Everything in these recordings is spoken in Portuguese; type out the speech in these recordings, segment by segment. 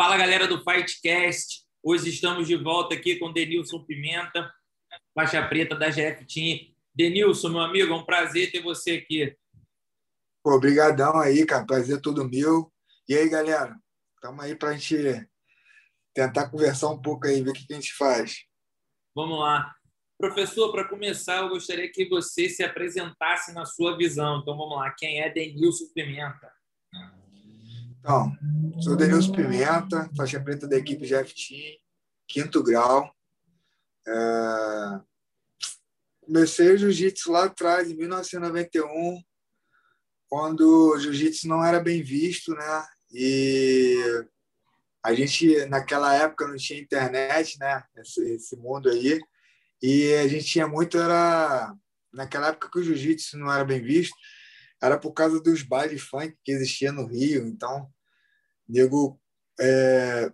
Fala galera do Fightcast. Hoje estamos de volta aqui com Denilson Pimenta, faixa preta da GF Team. Denilson, meu amigo, é um prazer ter você aqui. Obrigadão aí, cara. Prazer todo meu. E aí, galera? Estamos aí para a gente tentar conversar um pouco aí, ver o que a gente faz. Vamos lá. Professor, para começar, eu gostaria que você se apresentasse na sua visão. Então, vamos lá. Quem é Denilson Pimenta? Então, sou Denilson Pimenta, faixa preta da equipe GFT, quinto grau. É... Comecei o jiu-jitsu lá atrás, em 1991, quando o jiu-jitsu não era bem visto, né? E a gente, naquela época, não tinha internet, né? Esse, esse mundo aí. E a gente tinha muito, era naquela época que o jiu-jitsu não era bem visto, era por causa dos bailes funk que existia no Rio. Então, nego é,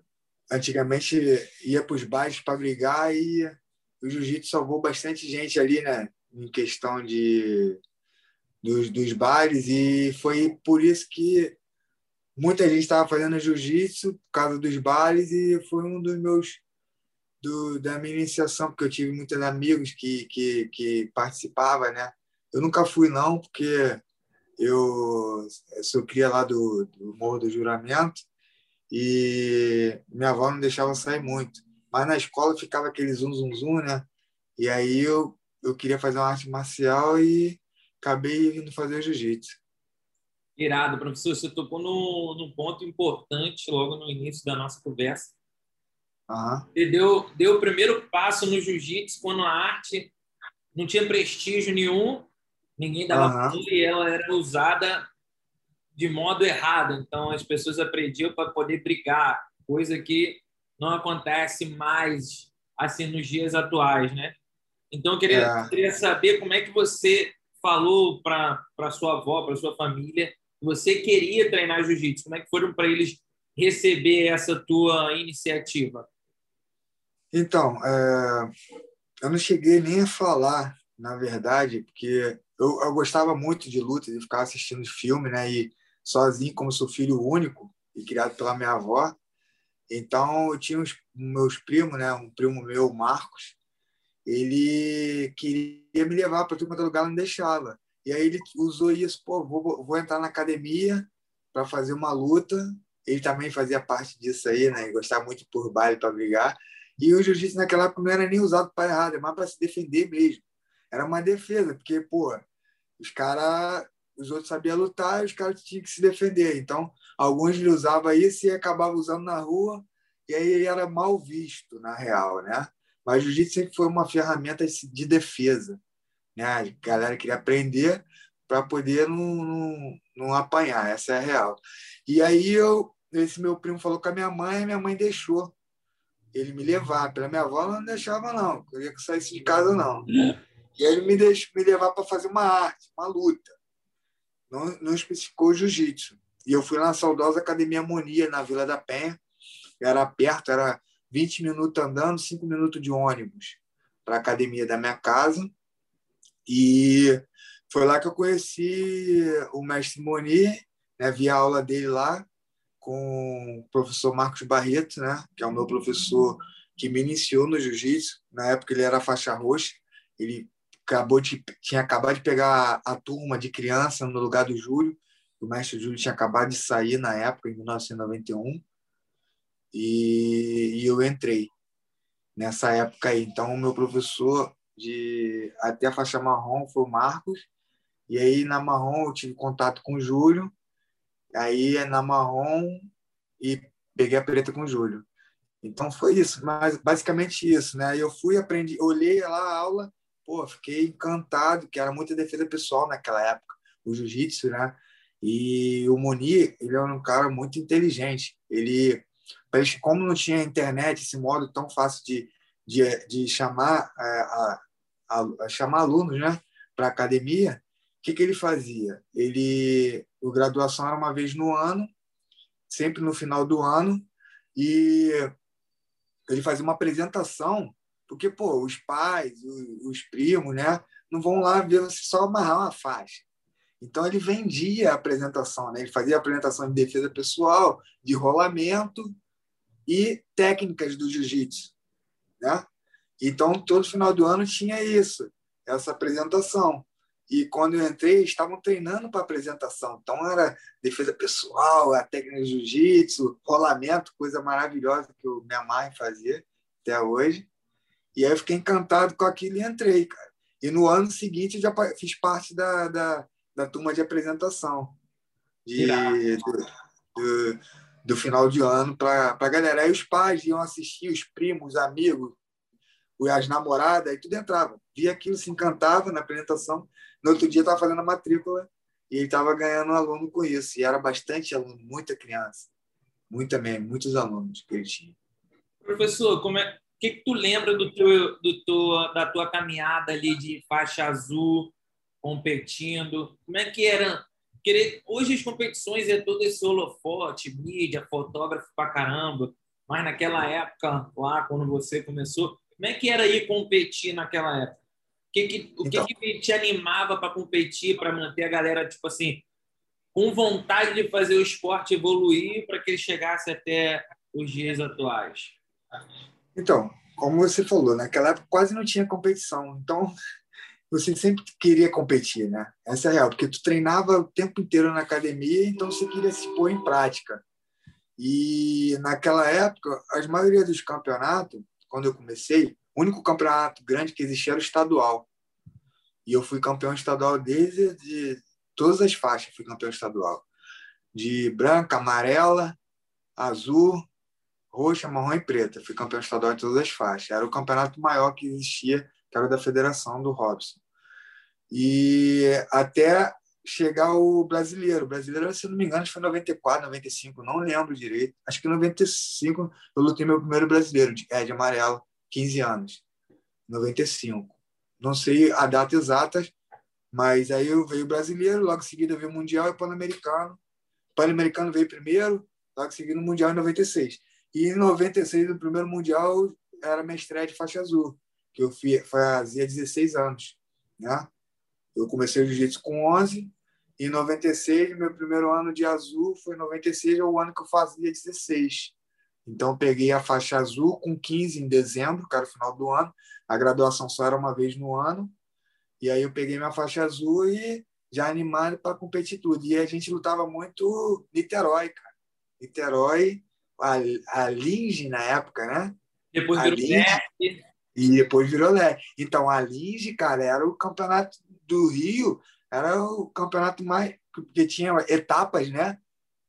antigamente ia para os bailes para brigar e o jiu-jitsu salvou bastante gente ali, né? Em questão de dos, dos bailes e foi por isso que muita gente estava fazendo jiu-jitsu por causa dos bailes e foi um dos meus do, da minha iniciação, porque eu tive muitos amigos que, que, que participavam, né? Eu nunca fui, não, porque eu, eu sou cria lá do, do Morro do Juramento e minha avó não deixava sair muito. Mas na escola ficava aquele zum, zum, zum, né? E aí eu, eu queria fazer uma arte marcial e acabei indo fazer jiu-jitsu. Irado, professor. Você tocou num, num ponto importante logo no início da nossa conversa, Uhum. Ele deu, deu o primeiro passo no jiu-jitsu quando a arte não tinha prestígio nenhum, ninguém dava uhum. e ela era usada de modo errado. Então as pessoas aprendiam para poder brigar, coisa que não acontece mais assim nos dias atuais, né? Então eu queria, é. queria saber como é que você falou para sua avó, para sua família, que você queria treinar jiu-jitsu. Como é que foram para eles receber essa tua iniciativa? Então, é, eu não cheguei nem a falar, na verdade, porque eu, eu gostava muito de luta, de ficar assistindo filme, né? E sozinho, como sou filho único e criado pela minha avó, então eu tinha os meus primos, né? Um primo meu, Marcos, ele queria me levar para todo lugar, não deixava. E aí ele usou isso, pô, vou, vou entrar na academia para fazer uma luta. Ele também fazia parte disso aí, né? Gostava muito por baile para brigar. E o jiu-jitsu naquela época não era nem usado para errado, é mais para se defender mesmo. Era uma defesa, porque, pô, os caras, os outros sabiam lutar e os caras tinham que se defender. Então, alguns usavam isso e acabavam usando na rua, e aí era mal visto, na real, né? Mas jiu-jitsu sempre foi uma ferramenta de defesa. Né? A galera queria aprender para poder não, não, não apanhar, essa é a real. E aí eu, esse meu primo falou com a minha mãe, e minha mãe deixou ele me levar. Pela minha avó, não deixava, não. Eu queria que saísse de casa, não. E ele me deixou me levar para fazer uma arte, uma luta. Não, não especificou jiu-jitsu. E eu fui na saudosa Academia Monia, na Vila da Penha. Era perto, era 20 minutos andando, 5 minutos de ônibus para a academia da minha casa. E foi lá que eu conheci o mestre Moni, né? vi a aula dele lá com o professor Marcos Barreto, né, que é o meu professor que me iniciou no jiu-jitsu. Na época ele era faixa roxa, ele acabou de, tinha acabado de pegar a turma de criança no lugar do Júlio. O mestre Júlio tinha acabado de sair na época, em 1991, e, e eu entrei nessa época aí. Então, o meu professor de até a faixa marrom foi o Marcos, e aí na marrom eu tive contato com o Júlio, Aí é na marrom e peguei a preta com o Júlio. Então foi isso, mas basicamente isso, né? Eu fui, aprendi, olhei lá a aula, pô, fiquei encantado, que era muita defesa pessoal naquela época, o jiu-jitsu, né? E o Moni, ele era um cara muito inteligente. Ele, como não tinha internet, esse modo tão fácil de, de, de chamar, é, a, a, a chamar alunos, né, para academia, que, que ele fazia? Ele, o graduação era uma vez no ano, sempre no final do ano, e ele fazia uma apresentação, porque pô, os pais, os, os primos, né, não vão lá ver você só amarrar uma faixa. Então ele vendia a apresentação, né? Ele fazia apresentação de defesa pessoal, de rolamento e técnicas do jiu-jitsu. Né? Então, todo final do ano tinha isso, essa apresentação. E quando eu entrei, estavam treinando para apresentação. Então, era defesa pessoal, a técnica de jiu-jitsu, rolamento, coisa maravilhosa que o minha mãe fazia até hoje. E aí eu fiquei encantado com aquilo e entrei, cara. E no ano seguinte, eu já fiz parte da, da, da turma de apresentação. De, do, do, do, final de ano para a galera. Aí os pais iam assistir, os primos, os amigos, as namoradas, aí tudo entrava. Via aquilo, se encantava na apresentação. No outro dia, estava fazendo a matrícula e ele estava ganhando um aluno com isso. E era bastante aluno, muita criança. Muita mesmo, muitos alunos que ele tinha. Professor, como é, que, que tu lembra do teu, do teu, da tua caminhada ali de faixa azul, competindo? Como é que era? Hoje as competições é todo esse holofote, mídia, fotógrafo pra caramba, mas naquela época, lá, quando você começou, como é que era ir competir naquela época? O que, que, o então, que, que te animava para competir, para manter a galera, tipo assim, com vontade de fazer o esporte evoluir para que ele chegasse até os dias atuais? Então, como você falou, naquela época quase não tinha competição. Então, você sempre queria competir, né? Essa é a real, porque tu treinava o tempo inteiro na academia, então você queria se pôr em prática. E naquela época, as maioria dos campeonatos quando eu comecei, o único campeonato grande que existia era o estadual. E eu fui campeão estadual desde de todas as faixas, fui campeão estadual. De branca, amarela, azul, roxa, marrom e preta. Fui campeão estadual em todas as faixas. Era o campeonato maior que existia, que era o da federação do Robson. E até chegar o brasileiro. O brasileiro, se não me engano, foi 94, 95, não lembro direito. Acho que em 95 eu lutei meu primeiro brasileiro, de, é, de amarelo, 15 anos. 95. Não sei a data exata, mas aí eu veio o brasileiro, logo em seguida veio o Mundial e o Pan-Americano. O Pan-Americano veio primeiro, logo em seguida o Mundial em 96. E em 96, o primeiro Mundial, era minha estreia de faixa azul, que eu fazia 16 anos. Né? Eu comecei o jiu-jitsu com 11, em 96, meu primeiro ano de azul foi 96, é o ano que eu fazia 16. Então, peguei a faixa azul com 15 em dezembro, que era o final do ano. A graduação só era uma vez no ano. E aí eu peguei minha faixa azul e já animado para competir tudo. E a gente lutava muito Niterói, cara. Niterói, a, a Linge na época, né? Depois virou Linge, E depois virou Lé. Então, a Linge, cara, era o campeonato do Rio era o campeonato mais porque tinha etapas, né?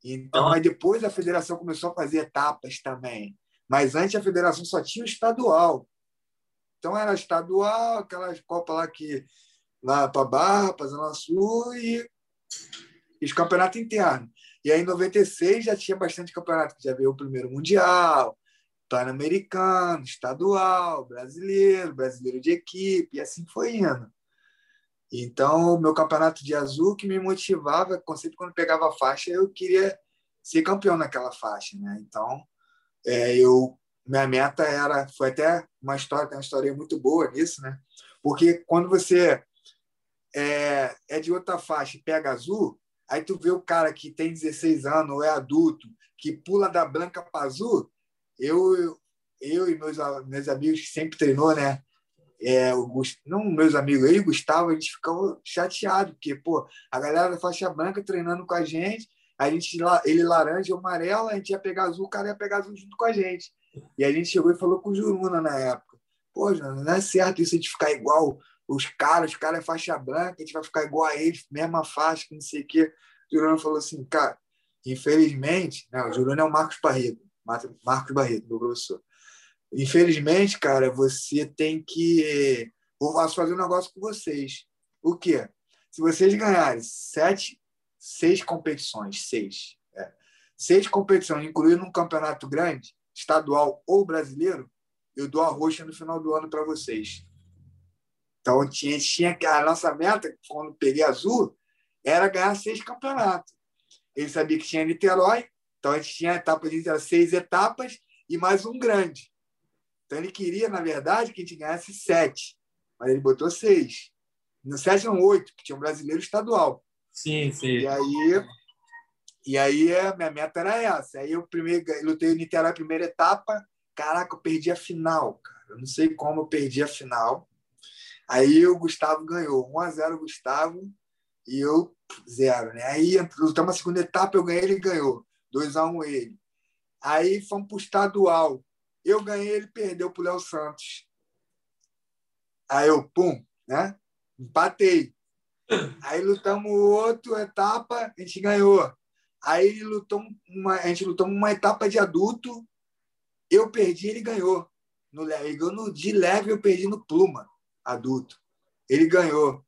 Então, aí depois a federação começou a fazer etapas também. Mas antes a federação só tinha o estadual. Então era estadual, aquelas copas lá que lá para Barra, para Zona Sul e, e os campeonatos internos. E aí em 96 já tinha bastante campeonato, já veio o primeiro mundial, pan-americano, estadual, brasileiro, brasileiro de equipe, e assim foi indo. Então, o meu campeonato de azul que me motivava, sempre quando pegava a faixa, eu queria ser campeão naquela faixa, né? Então, é, eu minha meta era, foi até uma história, tem uma história muito boa nisso, né? Porque quando você é, é de outra faixa e pega azul, aí tu vê o cara que tem 16 anos ou é adulto, que pula da branca para azul, eu, eu e meus, meus amigos que sempre treinou, né? é, o não meus amigos, eu e o Gustavo, a gente ficava chateado, porque, pô, a galera da faixa branca treinando com a gente, a gente, ele laranja, eu amarelo, a gente ia pegar azul, o cara ia pegar azul junto com a gente. E a gente chegou e falou com o Juruna na época, pô, não é certo isso de ficar igual os caras, os caras é faixa branca, a gente vai ficar igual a eles, mesma faixa, que não sei o quê. O Juruna falou assim, cara, infelizmente, não, o Juruna é o Marcos Barreto, Marcos Barreto, meu professor. Infelizmente, cara, você tem que. Vou fazer um negócio com vocês. O quê? Se vocês ganharem sete, seis competições, seis, é, seis competições, incluindo um campeonato grande, estadual ou brasileiro, eu dou a roxa no final do ano para vocês. Então, tinha, tinha a nossa meta, quando peguei azul, era ganhar seis campeonatos. Ele sabia que tinha Niterói, então a gente tinha etapa de seis etapas e mais um grande. Então ele queria, na verdade, que a gente ganhasse sete, mas ele botou seis. No sete não oito, que tinha um brasileiro estadual. Sim, sim. E aí E aí a minha meta era essa. Aí eu primeiro lutei o Niterói primeira etapa. Caraca, eu perdi a final, cara. Eu não sei como eu perdi a final. Aí o Gustavo ganhou. 1 a 0 o Gustavo e eu zero, né? Aí lutamos a segunda etapa, eu ganhei, ele ganhou. 2 a 1 ele. Aí fomos para o estadual. Eu ganhei, ele perdeu para o Léo Santos. Aí eu, pum, né? Empatei. Aí lutamos outra etapa, a gente ganhou. Aí lutou uma, a gente lutou uma etapa de adulto, eu perdi, ele ganhou. No, ele ganhou no, de leve, eu perdi no pluma, adulto. Ele ganhou.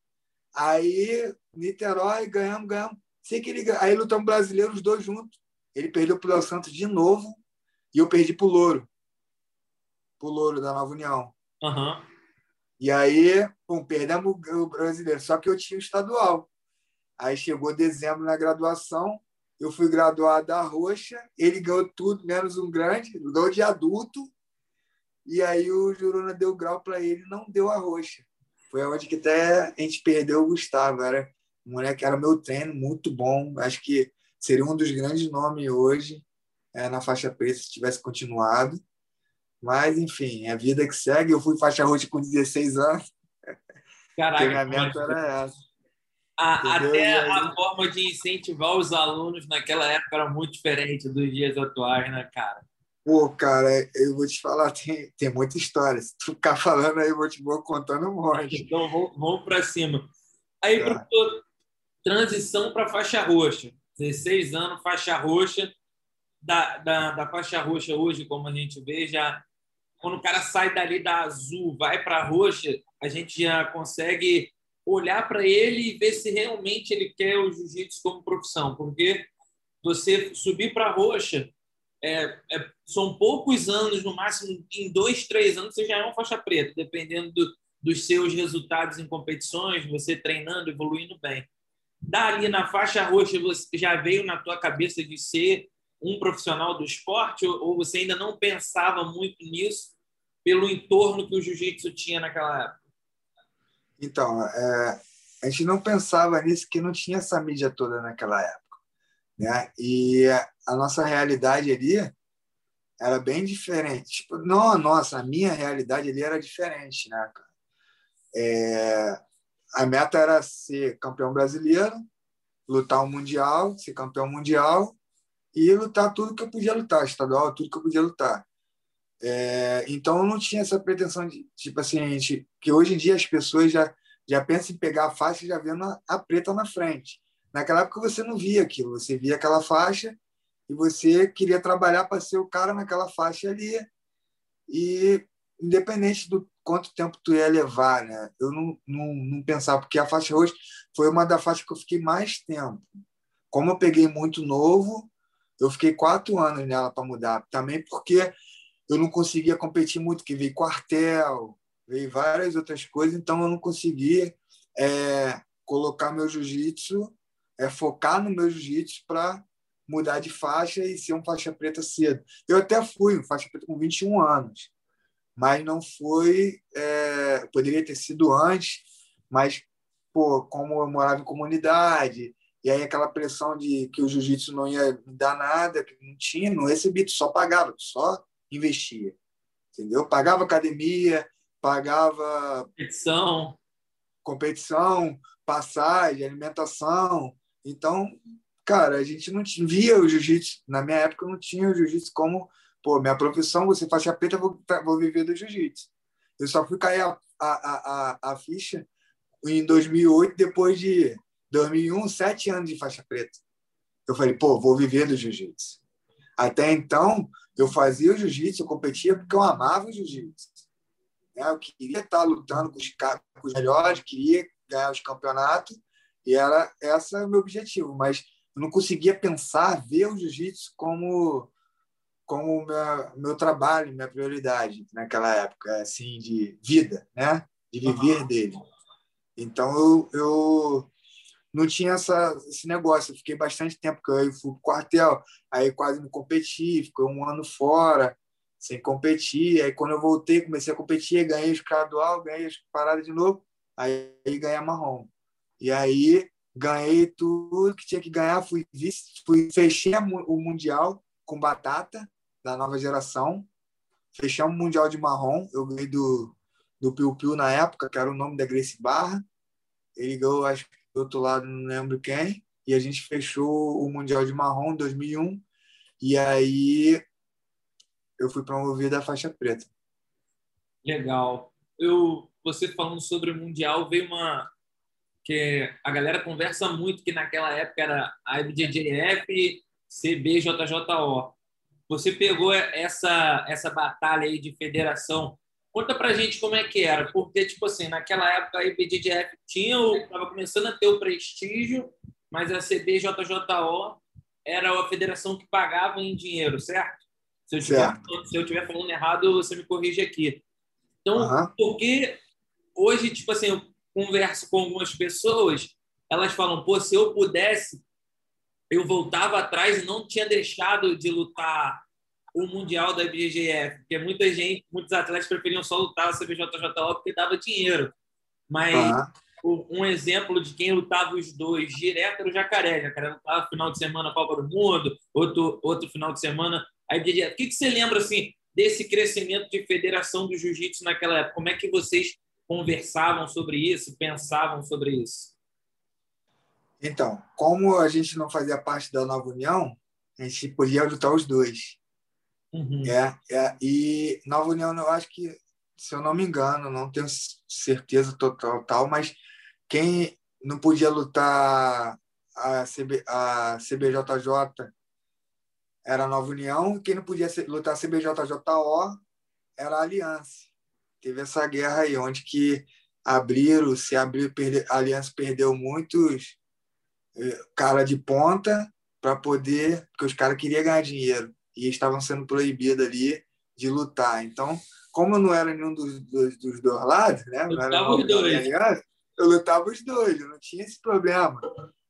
Aí, Niterói, ganhamos, ganhamos. Sei que ele, aí lutamos brasileiros os dois juntos. Ele perdeu para o Santos de novo e eu perdi para o Louro. Para o Louro da Nova União. Uhum. E aí, pum, perdemos o brasileiro. Só que eu tinha o estadual. Aí chegou dezembro na graduação, eu fui graduado da Roxa, ele ganhou tudo, menos um grande, ganhou de adulto, e aí o Juruna deu grau para ele não deu a Roxa. Foi onde que até a gente perdeu o Gustavo. Era um moleque era meu treino, muito bom. Acho que seria um dos grandes nomes hoje é, na faixa preta se tivesse continuado. Mas, enfim, é a vida que segue. Eu fui faixa roxa com 16 anos. Caraca, minha meta era essa. A, até a forma de incentivar os alunos naquela época era muito diferente dos dias atuais, né, cara? Pô, cara, eu vou te falar, tem, tem muita história. Se tu ficar falando aí, eu vou te vou contando um monte. Então, vamos, vamos para cima. Aí, tá. professor, transição para faixa roxa. 16 anos, faixa roxa. Da, da, da faixa roxa hoje, como a gente vê, já quando o cara sai dali da azul, vai para roxa, a gente já consegue olhar para ele e ver se realmente ele quer o jiu-jitsu como profissão, porque você subir para roxa é, é, são poucos anos, no máximo em dois, três anos você já é uma faixa preta, dependendo do, dos seus resultados em competições, você treinando, evoluindo bem. Dali na faixa roxa, você já veio na tua cabeça de ser um profissional do esporte ou você ainda não pensava muito nisso pelo entorno que o jiu-jitsu tinha naquela época? Então, é, a gente não pensava nisso que não tinha essa mídia toda naquela época. Né? E a nossa realidade ali era bem diferente. Tipo, não a nossa, a minha realidade ali era diferente. Né, é, a meta era ser campeão brasileiro, lutar o mundial, ser campeão mundial e lutar tudo que eu podia lutar, estadual, tudo que eu podia lutar. É, então eu não tinha essa pretensão de tipo assim, gente, que hoje em dia as pessoas já já pensam em pegar a faixa já vendo a, a preta na frente. Naquela época você não via aquilo, você via aquela faixa e você queria trabalhar para ser o cara naquela faixa ali e independente do quanto tempo tu ia levar, né? Eu não, não, não pensava, porque a faixa hoje foi uma das faixas que eu fiquei mais tempo. Como eu peguei muito novo, eu fiquei quatro anos nela para mudar. Também porque eu não conseguia competir muito, que veio quartel, veio várias outras coisas, então eu não conseguia é, colocar meu jiu-jitsu, é, focar no meu jiu-jitsu para mudar de faixa e ser um faixa preta cedo. Eu até fui um faixa preta com 21 anos, mas não foi. É, poderia ter sido antes, mas pô, como eu morava em comunidade, e aí aquela pressão de que o jiu-jitsu não ia me dar nada, que não tinha, não recebi, tu só pagava, tu só investia. Entendeu? Pagava academia, pagava competição, competição, passagem, alimentação. Então, cara, a gente não via o jiu-jitsu. Na minha época, não tinha o jiu-jitsu como, pô, minha profissão, você faixa preta, vou, vou viver do jiu-jitsu. Eu só fui cair a, a, a, a ficha em 2008, depois de 2001, sete anos de faixa preta. Eu falei, pô, vou viver do jiu-jitsu. Até então, eu fazia o jiu-jitsu, eu competia porque eu amava o jiu-jitsu. Né? Eu queria estar lutando com os melhores, queria ganhar os campeonatos, e era esse o meu objetivo. Mas eu não conseguia pensar, ver o jiu-jitsu como como meu, meu trabalho, minha prioridade naquela época, assim, de vida, né? De viver uhum. dele. Então eu, eu não tinha essa, esse negócio. Eu fiquei bastante tempo, porque eu fui pro quartel, aí quase não competi, fiquei um ano fora, sem competir. Aí quando eu voltei, comecei a competir, ganhei o estadual, ganhei as paradas de novo, aí, aí ganhei a marrom. E aí, ganhei tudo que tinha que ganhar, fui fui fechei o mundial com batata da nova geração, fechamos o mundial de marrom, eu ganhei do do Piu Piu na época, que era o nome da Grace Barra. Ele ganhou, acho que do outro lado, não lembro quem, e a gente fechou o mundial de marrom em 2001. E aí eu fui promovido à faixa preta. Legal. Eu, você falando sobre o mundial, veio uma que a galera conversa muito que naquela época era a IBJJF, CBJJO. Você pegou essa essa batalha aí de federação. Conta pra gente como é que era, porque tipo assim, naquela época a IBJJF tinha, estava começando a ter o prestígio, mas a CBJJO era a federação que pagava em dinheiro, certo? Se eu estiver, se eu estiver falando errado, você me corrige aqui. Então, uhum. porque hoje, tipo assim, converso com algumas pessoas, elas falam, pô, se eu pudesse, eu voltava atrás e não tinha deixado de lutar o Mundial da IBGF, porque muita gente, muitos atletas preferiam só lutar o CBJJO porque dava dinheiro. Mas um exemplo de quem lutava os dois direto era o Jacaré. O Jacaré lutava final de semana Copa do Mundo, outro, outro final de semana a IBGF. O que, que você lembra, assim, desse crescimento de federação do jiu-jitsu naquela época? Como é que vocês conversavam sobre isso, pensavam sobre isso? Então, como a gente não fazia parte da Nova União, a gente podia lutar os dois. Uhum. É, é, e Nova União, eu acho que, se eu não me engano, não tenho certeza total, tal, mas quem não podia lutar a, CB, a CBJJ era a Nova União, quem não podia lutar a CBJJO era a Aliança. Teve essa guerra aí, onde que abriram, se abriu, perde, a Aliança perdeu muitos eh, cara de ponta para poder, porque os caras queriam ganhar dinheiro e estavam sendo proibidos ali de lutar. Então, como eu não era nenhum dos, dos, dos dois lados, né? Eu lutava os dois. Aliança, eu lutava os dois, eu não tinha esse problema,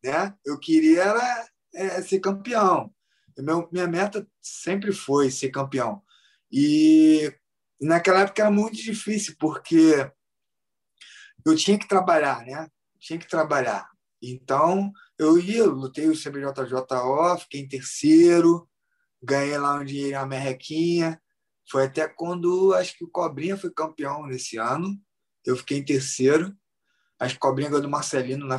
né? Eu queria era, é, ser campeão. Meu, minha meta sempre foi ser campeão. E naquela época era muito difícil, porque eu tinha que trabalhar, né? Tinha que trabalhar. Então, eu ia, lutei o CBJJO, fiquei em terceiro, ganhei lá um dinheiro, uma merrequinha. Foi até quando acho que o Cobrinha foi campeão nesse ano. Eu fiquei em terceiro. Acho que o Cobrinha ganhou do Marcelino na,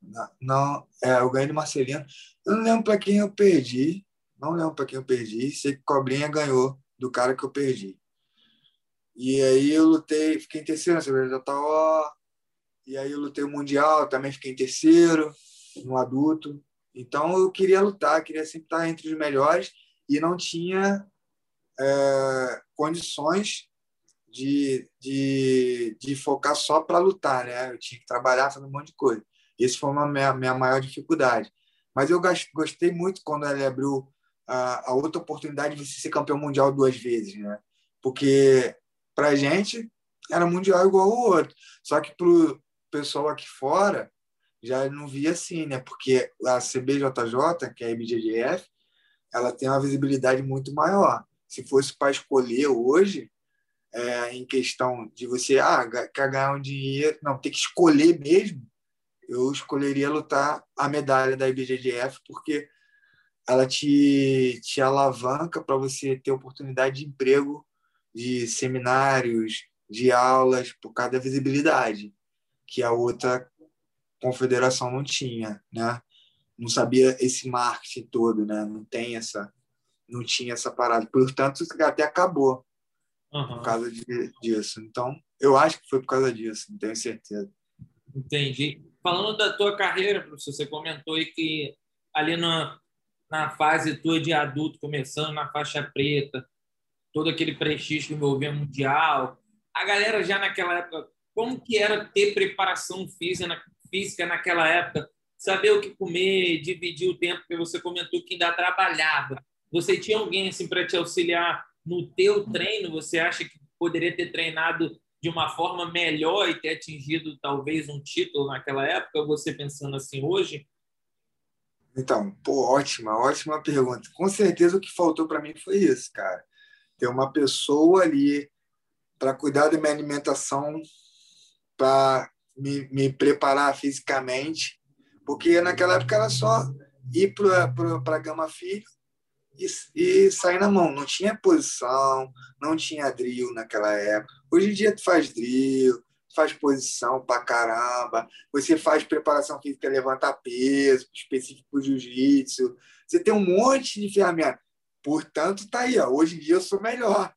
na não, é, eu ganhei do Marcelino. Eu não lembro para quem eu perdi. Não lembro para quem eu perdi. Sei que Cobrinha ganhou do cara que eu perdi. E aí eu lutei, fiquei em terceiro na cerveja. E aí eu lutei o Mundial, também fiquei em terceiro no adulto. Então eu queria lutar, queria sempre estar entre os melhores e não tinha é, condições de, de, de focar só para lutar, né? Eu tinha que trabalhar, fazer um monte de coisa. Esse foi uma minha, minha maior dificuldade. Mas eu gostei muito quando ele abriu a, a outra oportunidade de você ser campeão mundial duas vezes, né? Porque para a gente era mundial igual o outro. Só que para o pessoal aqui fora já não via assim, né? Porque a CBJJ, que é a IBJJF, ela tem uma visibilidade muito maior. Se fosse para escolher hoje, é, em questão de você ah, quer ganhar um dinheiro, não, tem que escolher mesmo, eu escolheria lutar a medalha da IBJJF, porque ela te, te alavanca para você ter oportunidade de emprego, de seminários, de aulas, por causa da visibilidade, que a outra confederação não tinha, né? não sabia esse marketing todo, né? Não tem essa, não tinha essa parada. Portanto, até acabou uhum. por causa de, disso. Então, eu acho que foi por causa disso, não tenho certeza. Entendi. Falando da tua carreira, professor, você comentou aí que ali na, na fase tua de adulto, começando na faixa preta, todo aquele prestígio envolvia mundial, a galera já naquela época, como que era ter preparação física, física naquela época saber o que comer, dividir o tempo, porque você comentou que ainda trabalhava. Você tinha alguém assim para te auxiliar no teu treino? Você acha que poderia ter treinado de uma forma melhor e ter atingido talvez um título naquela época? Você pensando assim hoje? Então, pô, ótima, ótima pergunta. Com certeza o que faltou para mim foi isso, cara. Ter uma pessoa ali para cuidar da minha alimentação, para me, me preparar fisicamente Porque naquela época era só ir para a Gama Filho e, e sair na mão. Não tinha posição, não tinha drill naquela época. Hoje em dia tu faz drill, faz posição pra caramba, você faz preparação física, levantar peso, específico para jiu-jitsu. Você tem um monte de ferramentas. Portanto, tá aí. Ó. Hoje em dia eu sou melhor.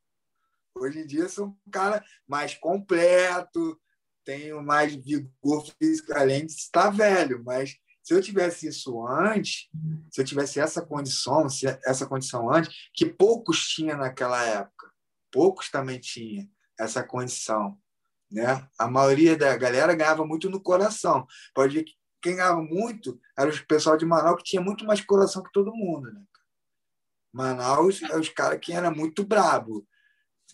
Hoje em dia eu sou um cara mais completo, tenho mais vigor físico, além de estar velho. Mas se eu tivesse isso antes, se eu tivesse essa condição, essa condição antes, que poucos tinham naquela época, poucos também tinham essa condição. Né? A maioria da galera ganhava muito no coração. Pode ver que quem ganhava muito era o pessoal de Manaus, que tinha muito mais coração que todo mundo. Né? Manaus é os caras que era muito brabo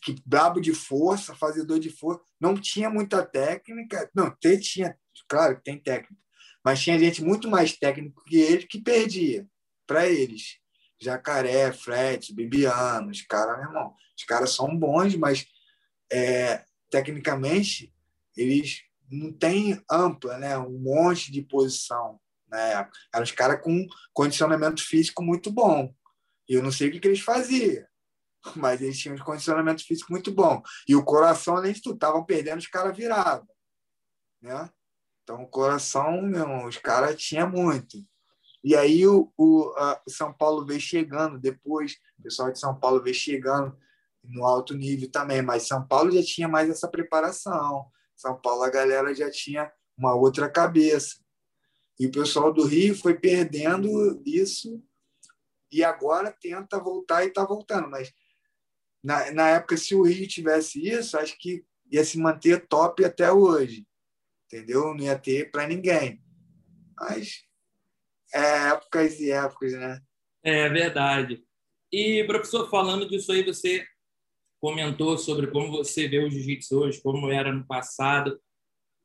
que brabo de força, fazedor de força, não tinha muita técnica. Não, tinha, claro que tem técnica, mas tinha gente muito mais técnico que ele que perdia para eles. Jacaré, Fred, Bibiano, os caras, meu irmão, os caras são bons, mas é, tecnicamente eles não têm ampla, né? um monte de posição. Né? Eram os caras com condicionamento físico muito bom. Eu não sei o que, que eles faziam mas eles tinham um condicionamento físico muito bom. E o coração, além de tudo, estavam perdendo, os caras virados. Né? Então, o coração, meu, os caras tinham muito. E aí o, o São Paulo veio chegando depois, o pessoal de São Paulo veio chegando no alto nível também, mas São Paulo já tinha mais essa preparação. São Paulo a galera já tinha uma outra cabeça. E o pessoal do Rio foi perdendo isso e agora tenta voltar e está voltando. Mas na, na época, se o Rio tivesse isso, acho que ia se manter top até hoje. Entendeu? Não ia ter para ninguém. Mas é épocas e épocas, né? É verdade. E, professor, falando disso aí, você comentou sobre como você vê o jiu-jitsu hoje, como era no passado.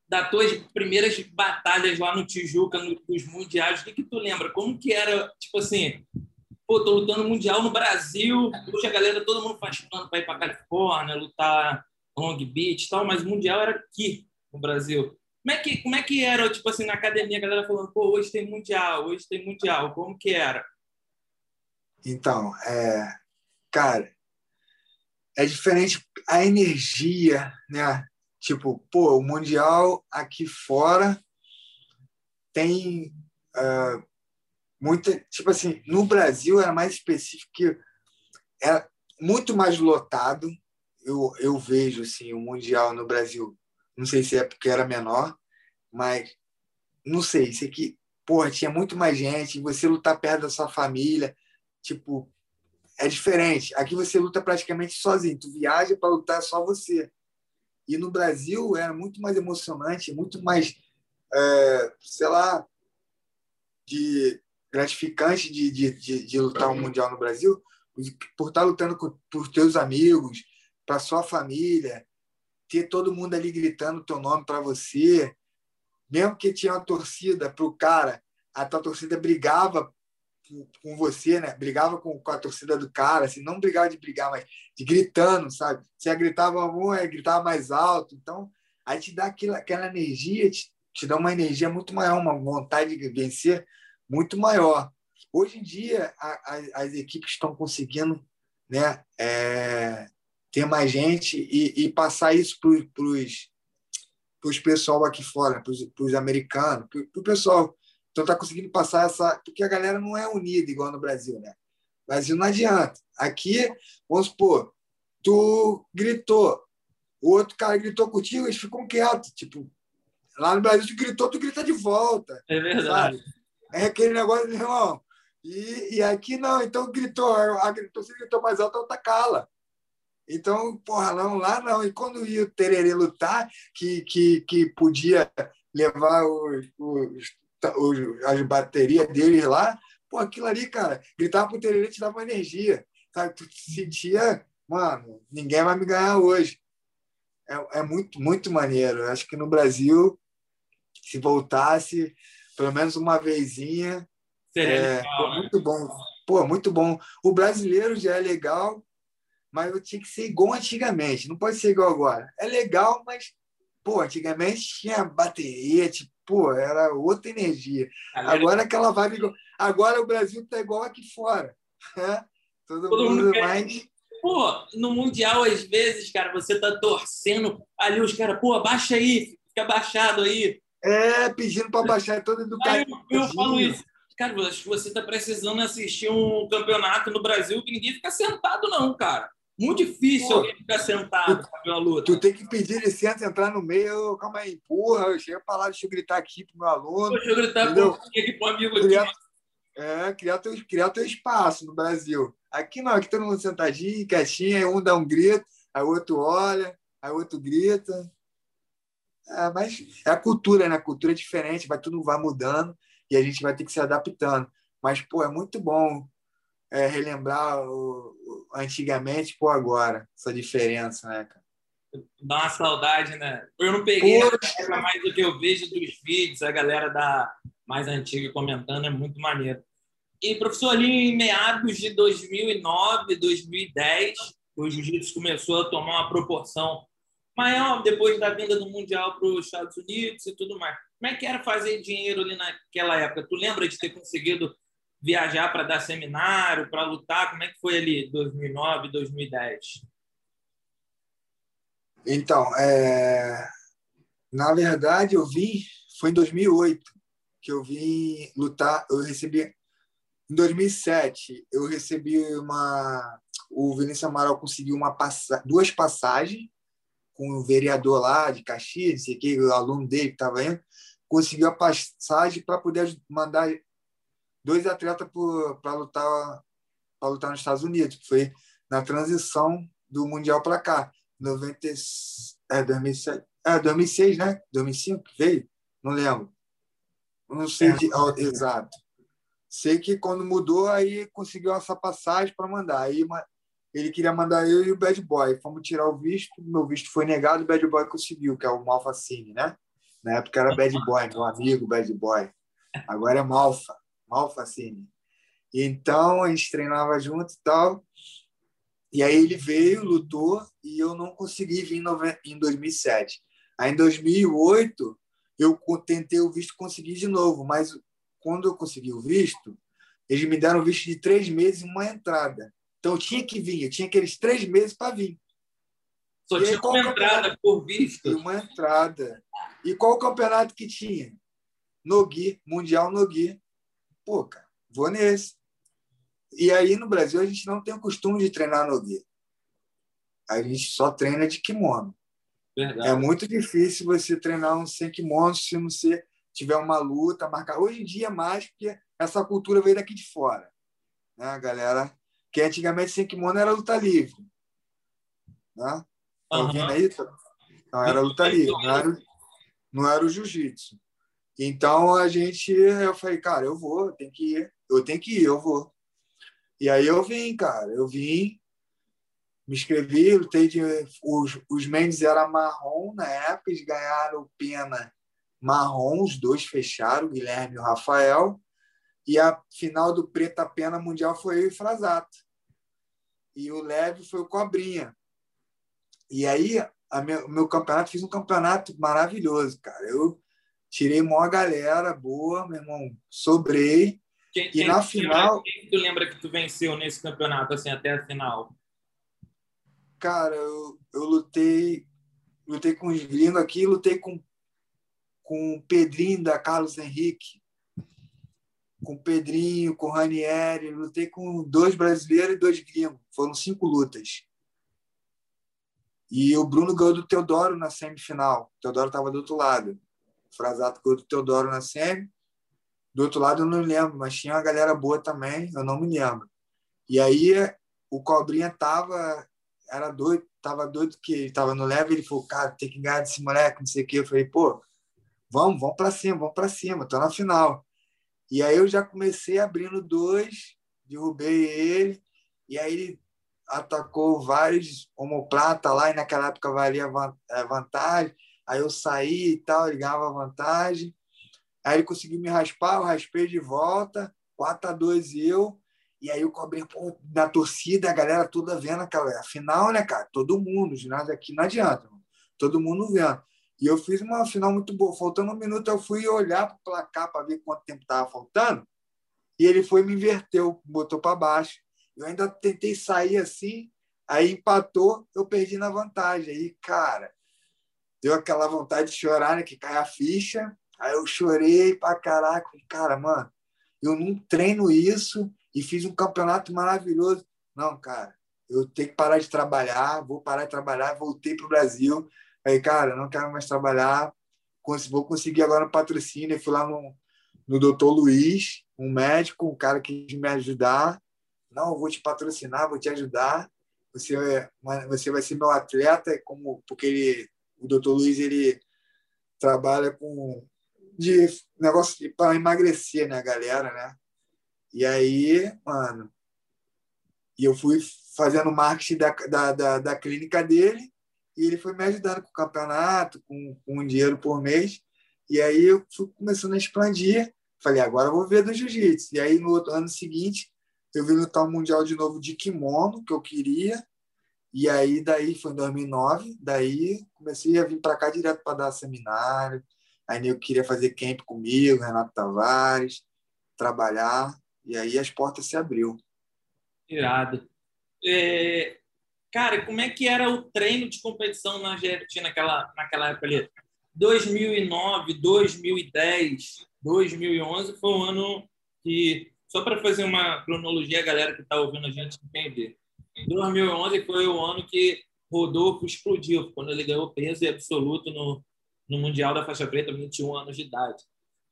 Das tuas primeiras batalhas lá no Tijuca, nos mundiais, o que, que tu lembra? Como que era, tipo assim, pô, tô lutando mundial no Brasil, hoje a galera, todo mundo faz plano para ir para Califórnia, lutar Long Beach e tal, mas mundial era aqui no Brasil. Como é que, como é que era, tipo assim, na academia, a galera falando, pô, hoje tem mundial, hoje tem mundial, como que era? Então, é, cara, é diferente a energia, né? Tipo, pô, o mundial aqui fora tem uh, muita, tipo assim, no Brasil era mais específico que era é muito mais lotado. Eu, eu vejo assim o mundial no Brasil. Não sei se é porque era menor, mas não sei, isso aqui, porra, tinha muito mais gente, você lutar perto da sua família, tipo, é diferente. Aqui você luta praticamente sozinho, tu viaja para lutar só você. E no Brasil era muito mais emocionante, muito mais, é, sei lá, de gratificante de, de, de, de lutar um mundial no Brasil, por estar lutando por teus amigos, para sua família, ter todo mundo ali gritando o teu nome para você, mesmo que tinha uma torcida para o cara, a tua torcida brigava com você, né? Brigava com, com a torcida do cara, assim, não brigava de brigar, mas de gritando, sabe? Se gritava um, é, gritava mais alto. Então, aí te dá aquela, aquela energia, te, te dá uma energia muito maior, uma vontade de vencer muito maior. Hoje em dia, a, a, as equipes estão conseguindo né, é, ter mais gente e, e passar isso para os pessoal aqui fora, para os americanos, para o pessoal. Então, está conseguindo passar essa. Porque a galera não é unida igual no Brasil, né? No Brasil não adianta. Aqui, vamos supor, tu gritou, o outro cara gritou contigo, eles ficam quietos. Tipo, lá no Brasil, tu gritou, tu grita de volta. É verdade. Sabe? É aquele negócio, meu irmão. E, e aqui não, então gritou, a torcida gritou mais alto, outra cala. Então, porra, não, lá não. E quando ia o Tererê lutar, que, que, que podia levar os, os, os, as baterias deles lá, pô, aquilo ali, cara, gritar pro Tererê te dava energia. Sabe? Tu sentia, mano, ninguém vai me ganhar hoje. É, é muito, muito maneiro. Acho que no Brasil, se voltasse, pelo menos uma vezinha. Seria é, legal, pô, né? Muito bom. Pô, muito bom. O brasileiro já é legal, mas eu tinha que ser igual antigamente. Não pode ser igual agora. É legal, mas, pô, antigamente tinha bateria, tipo, pô, era outra energia. Agora aquela vibe. Agora o Brasil tá igual aqui fora. Né? Todo, Todo mundo, mundo mais. Pô, no Mundial, às vezes, cara, você tá torcendo ali, os caras, pô, baixa aí, fica baixado aí. É, pedindo para baixar todo educado. Eu, eu falo isso. Cara, acho que você tá precisando assistir um campeonato no Brasil que ninguém fica sentado, não, cara. Muito difícil Pô, alguém ficar sentado tu, pra uma luta. Tu tem que pedir licença, entrar no meio, calma aí, empurra, chega pra lá, deixa eu gritar aqui pro meu aluno. Deixa eu gritar entendeu? aqui pro amigo criar, aqui. É, criar teu, criar teu espaço no Brasil. Aqui não, aqui todo mundo sentadinho, quietinho, aí um dá um grito, aí o outro olha, aí o outro grita. É, mas é a cultura, né? A cultura é diferente, vai tudo vai mudando e a gente vai ter que se adaptando. Mas, pô, é muito bom é, relembrar o, o, antigamente por agora, essa diferença, né, cara? Dá uma saudade, né? Eu não peguei mais do que eu vejo dos vídeos, a galera da mais antiga comentando, é muito maneiro. E, professor, ali em meados de 2009, 2010, o jiu-jitsu começou a tomar uma proporção maior depois da vinda do Mundial para os Estados Unidos e tudo mais. Como é que era fazer dinheiro ali naquela época? Tu lembra de ter conseguido viajar para dar seminário, para lutar? Como é que foi ali 2009, 2010? Então, é... na verdade, eu vim, foi em 2008 que eu vim lutar. Eu recebi, em 2007, eu recebi uma. O Vinícius Amaral conseguiu uma passa... duas passagens com o vereador lá de Caxias, que o aluno dele que estava indo, conseguiu a passagem para poder mandar dois atletas para lutar para lutar nos Estados Unidos, que foi na transição do mundial para cá, 90 é 2007, é 2006, né? 2005 que veio, não lembro. Não sei de, exato. Sei que quando mudou aí conseguiu essa passagem para mandar. Aí ele queria mandar eu e o Bad Boy. Fomos tirar o visto, meu visto foi negado, o Bad Boy conseguiu, que é o Malfacine, né? Na época era Bad Boy, meu amigo Bad Boy. Agora é Malfa. Malfacine. Então, a gente treinava junto e tal. E aí ele veio, lutou, e eu não consegui vir em 2007. Aí, em 2008, eu tentei o visto conseguir de novo, mas quando eu consegui o visto, eles me deram visto de três meses e uma entrada. Então, eu tinha que vir, eu tinha aqueles três meses para vir. Só e tinha aí, uma entrada por visto? Uma entrada. E qual o campeonato que tinha? Nogui, Mundial Nogui. Pô, cara, vou nesse. E aí no Brasil a gente não tem o costume de treinar no guia. A gente só treina de kimono. Verdade. É muito difícil você treinar um sem kimono se você tiver uma luta marcar. Hoje em dia é mais, porque essa cultura veio daqui de fora. Né, galera? Que antigamente sem kimono era luta livre. Né? Tá aí? Não, era luta livre, não era, não era o jiu-jitsu. Então a gente, eu falei, cara, eu vou, tem que ir, eu tenho que ir, eu vou. E aí eu vim, cara, eu vim, me inscrevi, lutei de. Os, os Mendes eram marrom na época, eles ganharam pena marrom, os dois fecharam, o Guilherme e o Rafael. E a final do Preta Pena Mundial foi eu e Frasato. E o leve foi o Cobrinha. E aí, o meu, meu campeonato, fiz um campeonato maravilhoso, cara. Eu tirei maior galera boa, meu irmão, sobrei. Quem, e na final. Lembra, quem tu lembra que tu venceu nesse campeonato, assim, até a final? Cara, eu, eu lutei lutei com os gringos aqui, lutei com, com o Pedrinho da Carlos Henrique, com o Pedrinho, com o Ranieri, lutei com dois brasileiros e dois gringos. Foram cinco lutas. E o Bruno ganhou do Teodoro na semifinal. O Teodoro estava do outro lado. Frasato com o Teodoro na semi. Do outro lado eu não lembro, mas tinha uma galera boa também, eu não me lembro. E aí o Cobrinha tava, era doido, tava doido que ele tava no leve, ele falou, cara, tem que ganhar desse moleque, não sei o quê. Eu falei, pô, vamos, vamos para cima, vamos para cima, tô na final. E aí eu já comecei abrindo dois, derrubei ele, e aí ele atacou vários homoplata lá, e naquela época valia é, vantagem. Aí eu saí e tal, ele ganhava vantagem. Aí ele conseguiu me raspar, eu raspei de volta, 4 a 2 eu. E aí eu cobri pô, na torcida, a galera toda vendo aquela. Afinal, né, cara? Todo mundo, o ginásio aqui não adianta. Todo mundo vendo. E eu fiz uma final muito boa. Faltando um minuto, eu fui olhar para o placar para ver quanto tempo estava faltando. E ele foi me inverteu, botou para baixo. Eu ainda tentei sair assim, aí empatou, eu perdi na vantagem. Aí, cara, deu aquela vontade de chorar, né? Que cai a ficha. Aí eu chorei pra caraca. Cara, mano, eu não treino isso e fiz um campeonato maravilhoso. Não, cara, eu tenho que parar de trabalhar, vou parar de trabalhar, voltei para o Brasil. Aí, cara, não quero mais trabalhar, vou conseguir agora um patrocínio. fui lá no, no doutor Luiz, um médico, um cara que quis me ajudar. Não, eu vou te patrocinar, vou te ajudar. Você, é, você vai ser meu atleta, como porque ele, o doutor Luiz ele trabalha com de negócio para emagrecer, né, galera, né? E aí, mano, e eu fui fazendo marketing da, da, da, da, clínica dele e ele foi me ajudando com o campeonato, com, com um dinheiro por mês. E aí eu fui começando a expandir. Falei, agora eu vou ver do jiu-jitsu. E aí no outro ano seguinte, eu vim lutar o Mundial de novo de kimono, que eu queria. E aí daí foi em 2009, daí comecei a vir para cá direto para dar seminário. Aí eu queria fazer camp comigo, Renato Tavares, trabalhar. E aí as portas se abriu. Irado. É, cara, como é que era o treino de competição na GFT naquela, naquela época ali? 2009, 2010, 2011 foi um ano que, só para fazer uma cronologia, a galera que está ouvindo a gente entender. 2011 foi o ano que Rodolfo explodiu, quando ele ganhou peso absoluto no, no Mundial da Faixa Preta, 21 anos de idade.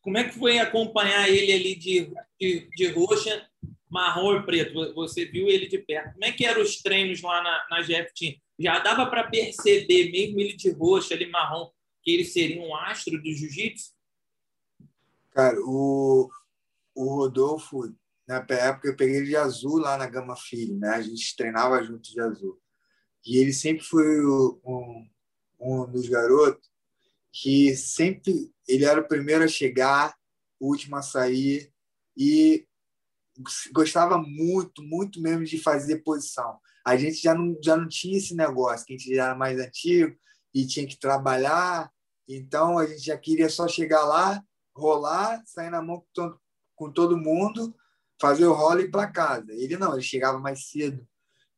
Como é que foi acompanhar ele ali de, de, de roxa marrom e preto, você viu ele de perto. Como é que eram os treinos lá na, na GF Team? Já dava para perceber, mesmo ele de roxo, ele marrom, que ele seria um astro do jiu-jitsu? Cara, o, o Rodolfo, na época, eu peguei ele de azul lá na Gama Filho, né? A gente treinava junto de azul. E ele sempre foi um, um dos garotos que sempre ele era o primeiro a chegar, o último a sair, e gostava muito, muito mesmo de fazer posição. A gente já não, já não tinha esse negócio, que a gente já era mais antigo e tinha que trabalhar, então a gente já queria só chegar lá, rolar, sair na mão com todo, mundo, fazer o rolo e ir para casa. Ele não, ele chegava mais cedo,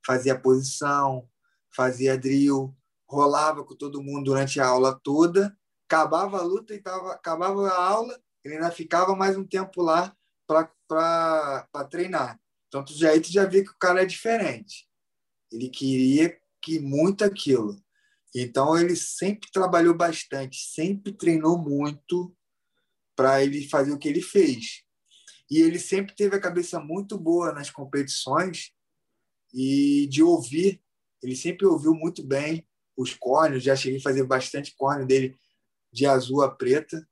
fazia posição, fazia drill, rolava com todo mundo durante a aula toda, acabava a luta e tava, acabava a aula, ele ainda ficava mais um tempo lá para treinar. Então, tu já, aí tu já vê que o cara é diferente. Ele queria que muito aquilo. Então, ele sempre trabalhou bastante, sempre treinou muito para ele fazer o que ele fez. E ele sempre teve a cabeça muito boa nas competições e de ouvir. Ele sempre ouviu muito bem os córneos. Já cheguei a fazer bastante córneo dele de azul a preta.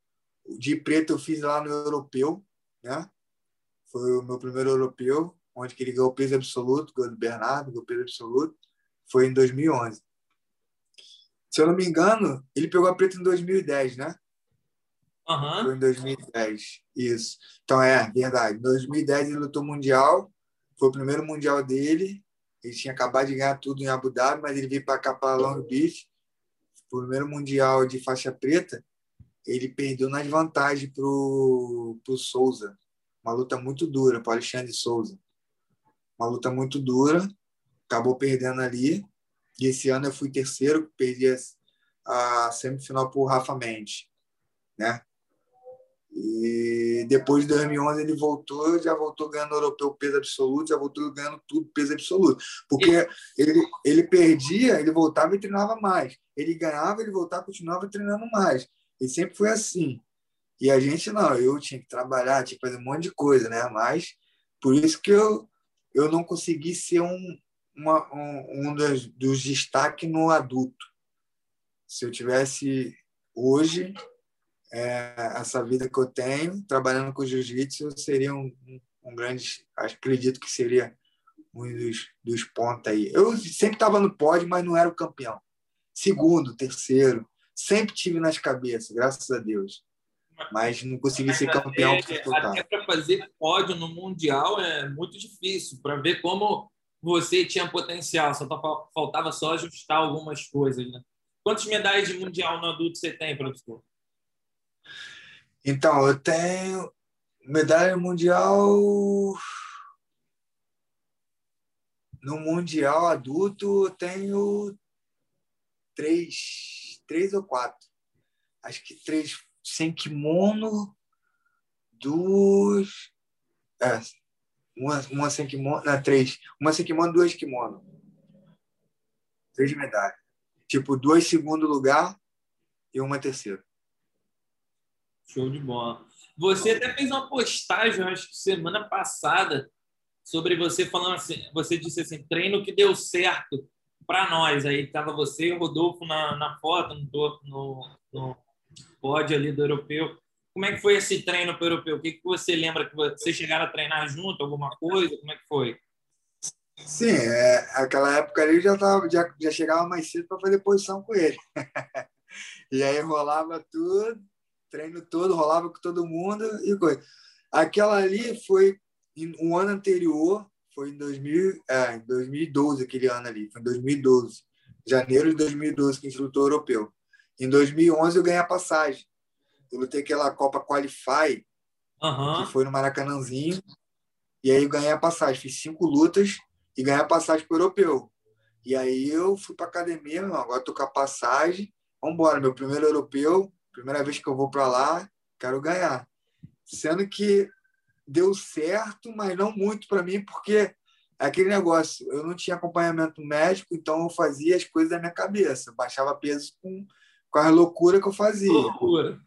De preto eu fiz lá no europeu, né? Foi o meu primeiro europeu, onde ele ganhou peso absoluto, ganhou do Bernardo, ganhou peso absoluto. Foi em 2011. Se eu não me engano, ele pegou a preta em 2010, né? Uhum. Foi em 2010, isso. Então, é, verdade. Em 2010 ele lutou Mundial, foi o primeiro Mundial dele. Ele tinha acabado de ganhar tudo em Abu Dhabi, mas ele veio para cá, para Long Beach. O primeiro Mundial de faixa preta, ele perdeu nas vantagens para o Souza uma luta muito dura para Alexandre Souza. Uma luta muito dura, acabou perdendo ali. E esse ano eu fui terceiro, perdi a, semifinal para o Rafa Mendes, né? E depois de 2011 ele voltou, já voltou ganhando o europeu peso absoluto, já voltou ganhando tudo peso absoluto. Porque ele, ele perdia, ele voltava e treinava mais. Ele ganhava, ele voltava e continuava treinando mais. E sempre foi assim. E a gente não, eu tinha que trabalhar, tinha que fazer um monte de coisa, né? Mas por isso que eu, eu não consegui ser um, uma, um, um dos, dos destaques no adulto. Se eu tivesse hoje é, essa vida que eu tenho, trabalhando com jiu-jitsu, eu seria um, um, grande. Acredito que seria um dos, dos pontos aí. Eu sempre estava no pódio, mas não era o campeão. Segundo, terceiro, sempre tive nas cabeças, graças a Deus mas não consegui ser campeão. É, até para fazer pódio no Mundial é muito difícil, para ver como você tinha potencial, só tá faltava só ajustar algumas coisas. Né? Quantas medalhas de mundial no adulto você tem, professor? Então, eu tenho medalha mundial. No mundial adulto, eu tenho três, três ou quatro. Acho que três sem kimono, duas. É, uma, uma sem kimono, não, três. Uma sem kimono, duas kimono. Três medalhas. Tipo, duas segundo lugar e uma terceira. Show de bola. Você até fez uma postagem, acho que semana passada, sobre você falando assim, você disse assim, treino que deu certo para nós. Aí estava você e o Rodolfo na, na foto, no, no, no pódio ali do europeu. Como é que foi esse treino para o europeu? O que, que você lembra que vocês chegaram a treinar junto, alguma coisa? Como é que foi? Sim, é, aquela época ali já, tava, já, já chegava mais cedo para fazer posição com ele. e aí rolava tudo, treino todo, rolava com todo mundo e coisa. Aquela ali foi um ano anterior, foi em 2000, é, 2012, aquele ano ali, foi em 2012, janeiro de 2012, que lutou europeu. Em 2011 eu ganhei a passagem eu lutei aquela Copa Qualify, uhum. que foi no Maracanãzinho, e aí eu ganhei a passagem. Fiz cinco lutas e ganhei a passagem para o europeu. E aí eu fui para academia, não, agora tô com a passagem, vamos embora, meu primeiro europeu, primeira vez que eu vou para lá, quero ganhar. Sendo que deu certo, mas não muito para mim, porque é aquele negócio, eu não tinha acompanhamento médico, então eu fazia as coisas da minha cabeça, baixava peso com, com a loucura que eu fazia. Loucura.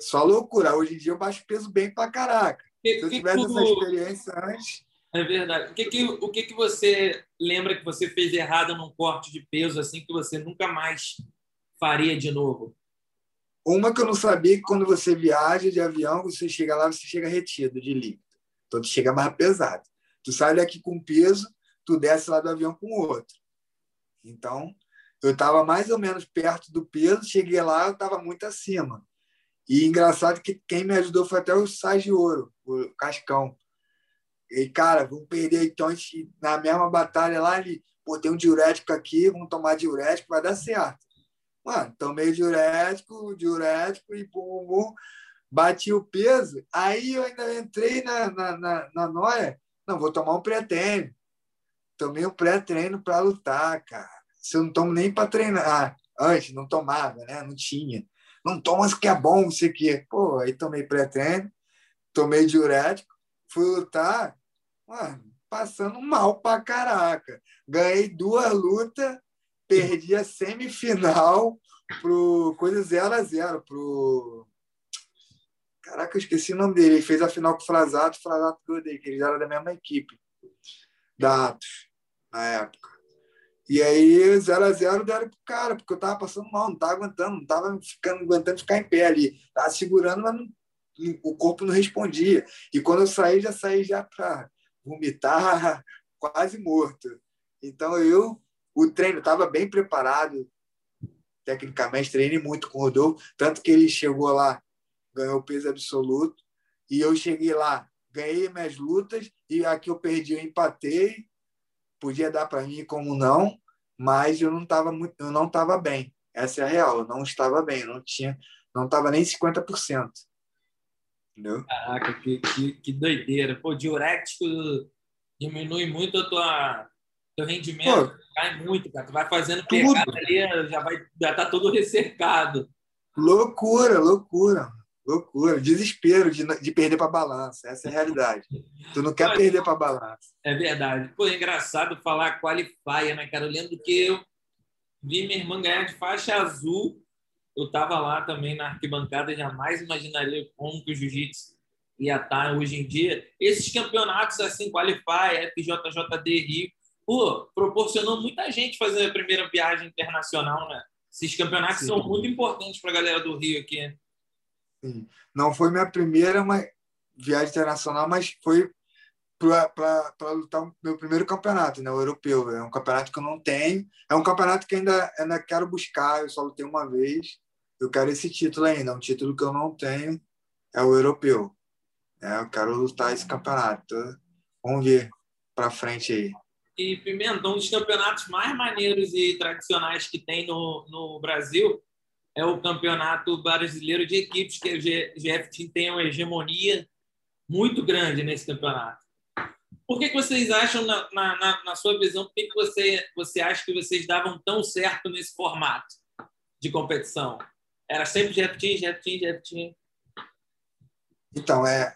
Só loucura. Hoje em dia eu baixo peso bem pra caraca. Que, Se eu tivesse essa experiência antes. É verdade. O que, que, o que, que você lembra que você fez errado num corte de peso assim que você nunca mais faria de novo? Uma que eu não sabia que quando você viaja de avião, você chega lá, você chega retido de líquido. Então, tu chega mais pesado. Tu sai daqui com peso, tu desce lá do avião com outro. Então, eu estava mais ou menos perto do peso, cheguei lá, eu estava muito acima. E engraçado que quem me ajudou foi até o Sais de Ouro, o Cascão. E, cara, vamos perder então na mesma batalha lá, ele, pô, tem um diurético aqui, vamos tomar diurético, vai dar certo. Mano, tomei diurético, diurético e pum, pum, bati o peso. Aí eu ainda entrei na, na, na, na noia, não, vou tomar um pré-treino. Tomei um pré-treino para lutar, cara. Se eu não tomo nem para treinar. Antes, não tomava, né? Não tinha não toma que é bom, não sei o quê. Pô, aí tomei pré-treino, tomei diurético, fui lutar, mano, passando mal pra caraca. Ganhei duas lutas, perdi a semifinal pro coisa 0 a 0 pro Caraca, eu esqueci o nome dele. Ele fez a final com o Frasato, o Frasato que eu odeio, que eles eram da mesma equipe da Atos, na época. E aí, 0 a 0 deram pro cara, porque eu tava passando mal, não tava aguentando, não tava ficando, aguentando ficar em pé ali. Tava segurando, mas não, o corpo não respondia. E quando eu saí, já saí já para vomitar, quase morto. Então, eu, o treino estava bem preparado, tecnicamente, treinei muito com o Rodolfo, tanto que ele chegou lá, ganhou peso absoluto, e eu cheguei lá, ganhei minhas lutas, e aqui eu perdi, eu empatei, podia dar para mim como não, mas eu não estava muito, eu não estava bem. Essa é a real, eu não estava bem, não tinha, não estava nem 50%. Entendeu? Caraca, que, que, que doideira. Pô, diurético diminui muito a tua teu rendimento, Pô, cai muito, cara. Tu vai fazendo pegada ali, já vai já tá todo ressecado. Loucura, loucura. Loucura, desespero de, de perder para balança. Essa é a realidade. Tu não quer perder para balança. É verdade. Pô, é engraçado falar qualifier, né, cara? Eu lembro que eu vi minha irmã ganhar de faixa azul. Eu estava lá também na arquibancada, jamais imaginaria como que o jiu-jitsu ia estar hoje em dia. Esses campeonatos assim, qualifier, FJJD Rio, pô, proporcionou muita gente fazer a primeira viagem internacional, né? Esses campeonatos Sim. são muito importantes para a galera do Rio aqui. Sim. Não foi minha primeira mas, viagem internacional, mas foi para lutar o meu primeiro campeonato, né, o europeu. É um campeonato que eu não tenho. É um campeonato que ainda, ainda quero buscar. Eu só lutei uma vez. Eu quero esse título ainda. É um título que eu não tenho. É o europeu. É, eu quero lutar esse campeonato. Vamos ver para frente aí. e Pimenta, um dos campeonatos mais maneiros e tradicionais que tem no, no Brasil é o Campeonato Brasileiro de Equipes, que o GFT tem uma hegemonia muito grande nesse campeonato. Por que, que vocês acham, na, na, na sua visão, por que, que você, você acha que vocês davam tão certo nesse formato de competição? Era sempre GFT, GFT, GFT? Então, é,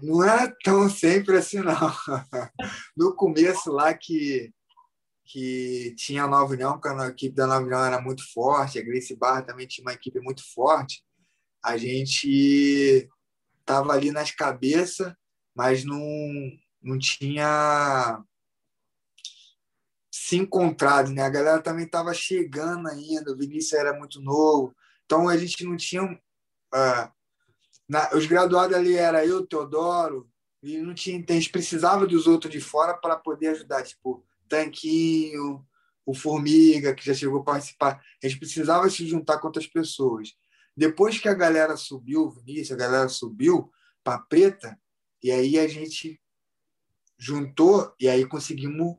não era tão sempre assim, não. No começo lá que, que tinha a Nova União, quando a equipe da Nova União era muito forte, a Grace Barra também tinha uma equipe muito forte, a gente estava ali nas cabeças, mas não, não tinha se encontrado, né? A galera também estava chegando ainda, o Vinícius era muito novo, então a gente não tinha uh, na, os graduados ali era eu, Teodoro, e não tinha, a gente precisava dos outros de fora para poder ajudar, tipo Tanquinho, o Formiga, que já chegou a participar. A gente precisava se juntar com outras pessoas. Depois que a galera subiu, Vinícius, a galera subiu para Preta, e aí a gente juntou e aí conseguimos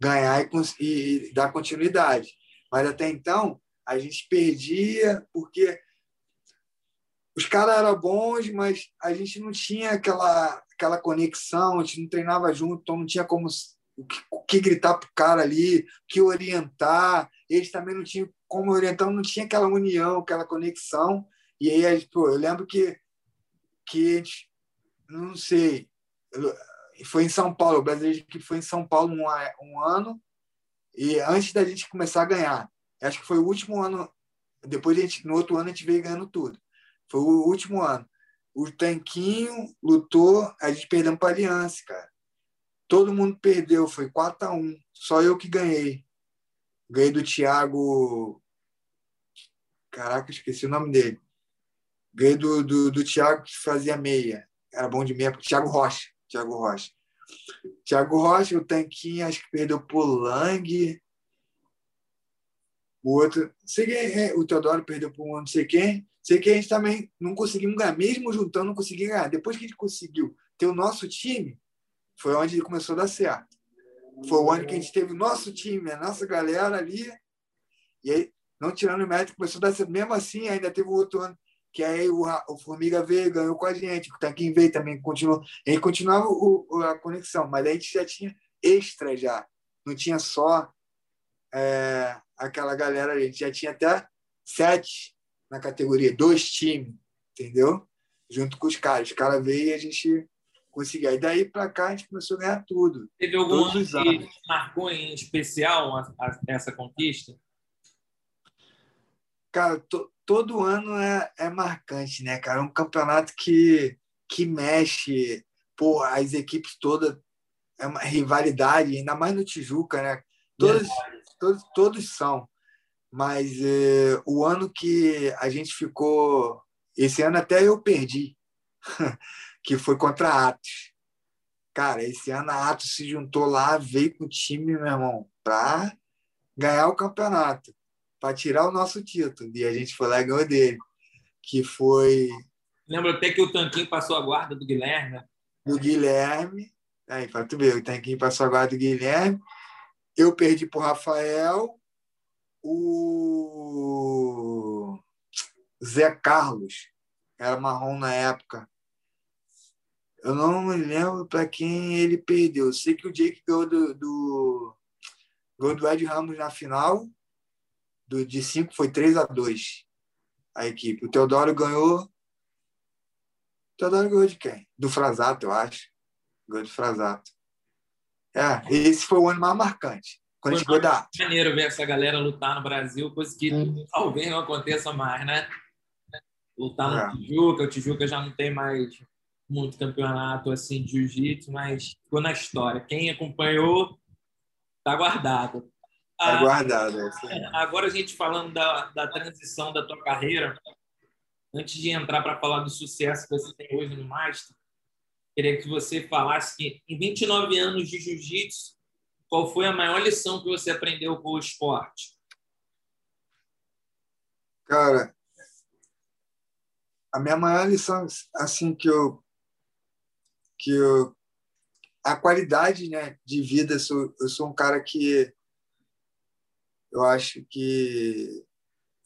ganhar e, e dar continuidade. Mas até então, a gente perdia porque os caras eram bons, mas a gente não tinha aquela, aquela conexão, a gente não treinava junto, então não tinha como o que, o que gritar para o cara ali, que orientar. Eles também não tinham como orientar, não tinha aquela união, aquela conexão. E aí, pô, eu lembro que, que a gente, não sei, foi em São Paulo, o brasileiro que foi em São Paulo um, um ano, e antes da gente começar a ganhar. Acho que foi o último ano, depois a gente, no outro ano a gente veio ganhando tudo. Foi o último ano. O Tanquinho lutou, a gente perdeu para a Aliança, cara. Todo mundo perdeu, foi 4 a 1 Só eu que ganhei. Ganhei do Thiago. Caraca, esqueci o nome dele. Ganhei do, do, do Thiago que fazia meia. Era bom de meia. Thiago Rocha. Thiago Rocha. Thiago Rocha, o Tanquinho, acho que perdeu por Lang. O outro, sei quem, é, o Teodoro perdeu um não sei quem. Sei que a gente também não conseguimos ganhar, mesmo juntando, não conseguimos ganhar. Depois que a gente conseguiu ter o nosso time, foi onde ele começou a dar certo. Foi o ano que a gente teve o nosso time, a nossa galera ali, e aí, não tirando o mérito, começou a dar certo. Mesmo assim, ainda teve o outro ano, que aí o, o Formiga veio, ganhou com a gente, o Tanquinho veio também, continuou. Gente continuava o, a conexão, mas a gente já tinha extra já. Não tinha só é, aquela galera, a gente já tinha até sete na categoria, dois times, entendeu? Junto com os caras. Os caras veio e a gente conseguiu. Aí daí para cá a gente começou a ganhar tudo. Teve algum ano que marcou em especial a, a, essa conquista? Cara, to, todo ano é, é marcante, né, cara? É um campeonato que, que mexe, pô, as equipes todas, é uma rivalidade, ainda mais no Tijuca, né? Todos, todos, todos são mas é, o ano que a gente ficou. Esse ano até eu perdi, que foi contra a Atos. Cara, esse ano a Atos se juntou lá, veio com o time, meu irmão, para ganhar o campeonato, para tirar o nosso título. E a gente foi lá e ganhou dele, que foi. Lembro até que o Tanquinho passou a guarda do Guilherme. Do Guilherme. Aí, para tu ver, o Tanquinho passou a guarda do Guilherme. Eu perdi para o Rafael o Zé Carlos, era marrom na época. Eu não me lembro para quem ele perdeu. Eu sei que o Jake ganhou do, do, ganhou do Ed Ramos na final. Do, de 5 foi 3 a 2 a equipe. O Teodoro ganhou. O Teodoro ganhou de quem? Do Frasato, eu acho. Ganhou do Frasato. É, esse foi o ano mais marcante. Quando Foi da maneiro ver essa galera lutar no Brasil, coisa que hum. talvez não aconteça mais, né? Lutar no é. Tijuca, o Tijuca já não tem mais muito campeonato assim de jiu-jitsu, mas ficou na história. Quem acompanhou tá guardado. Tá ah, guardado. É agora a gente falando da, da transição da tua carreira, antes de entrar para falar do sucesso que você tem hoje no Master, queria que você falasse que em 29 anos de jiu-jitsu qual foi a maior lição que você aprendeu com o esporte? Cara, a minha maior lição assim que eu que eu a qualidade né, de vida. Eu sou, eu sou um cara que eu acho que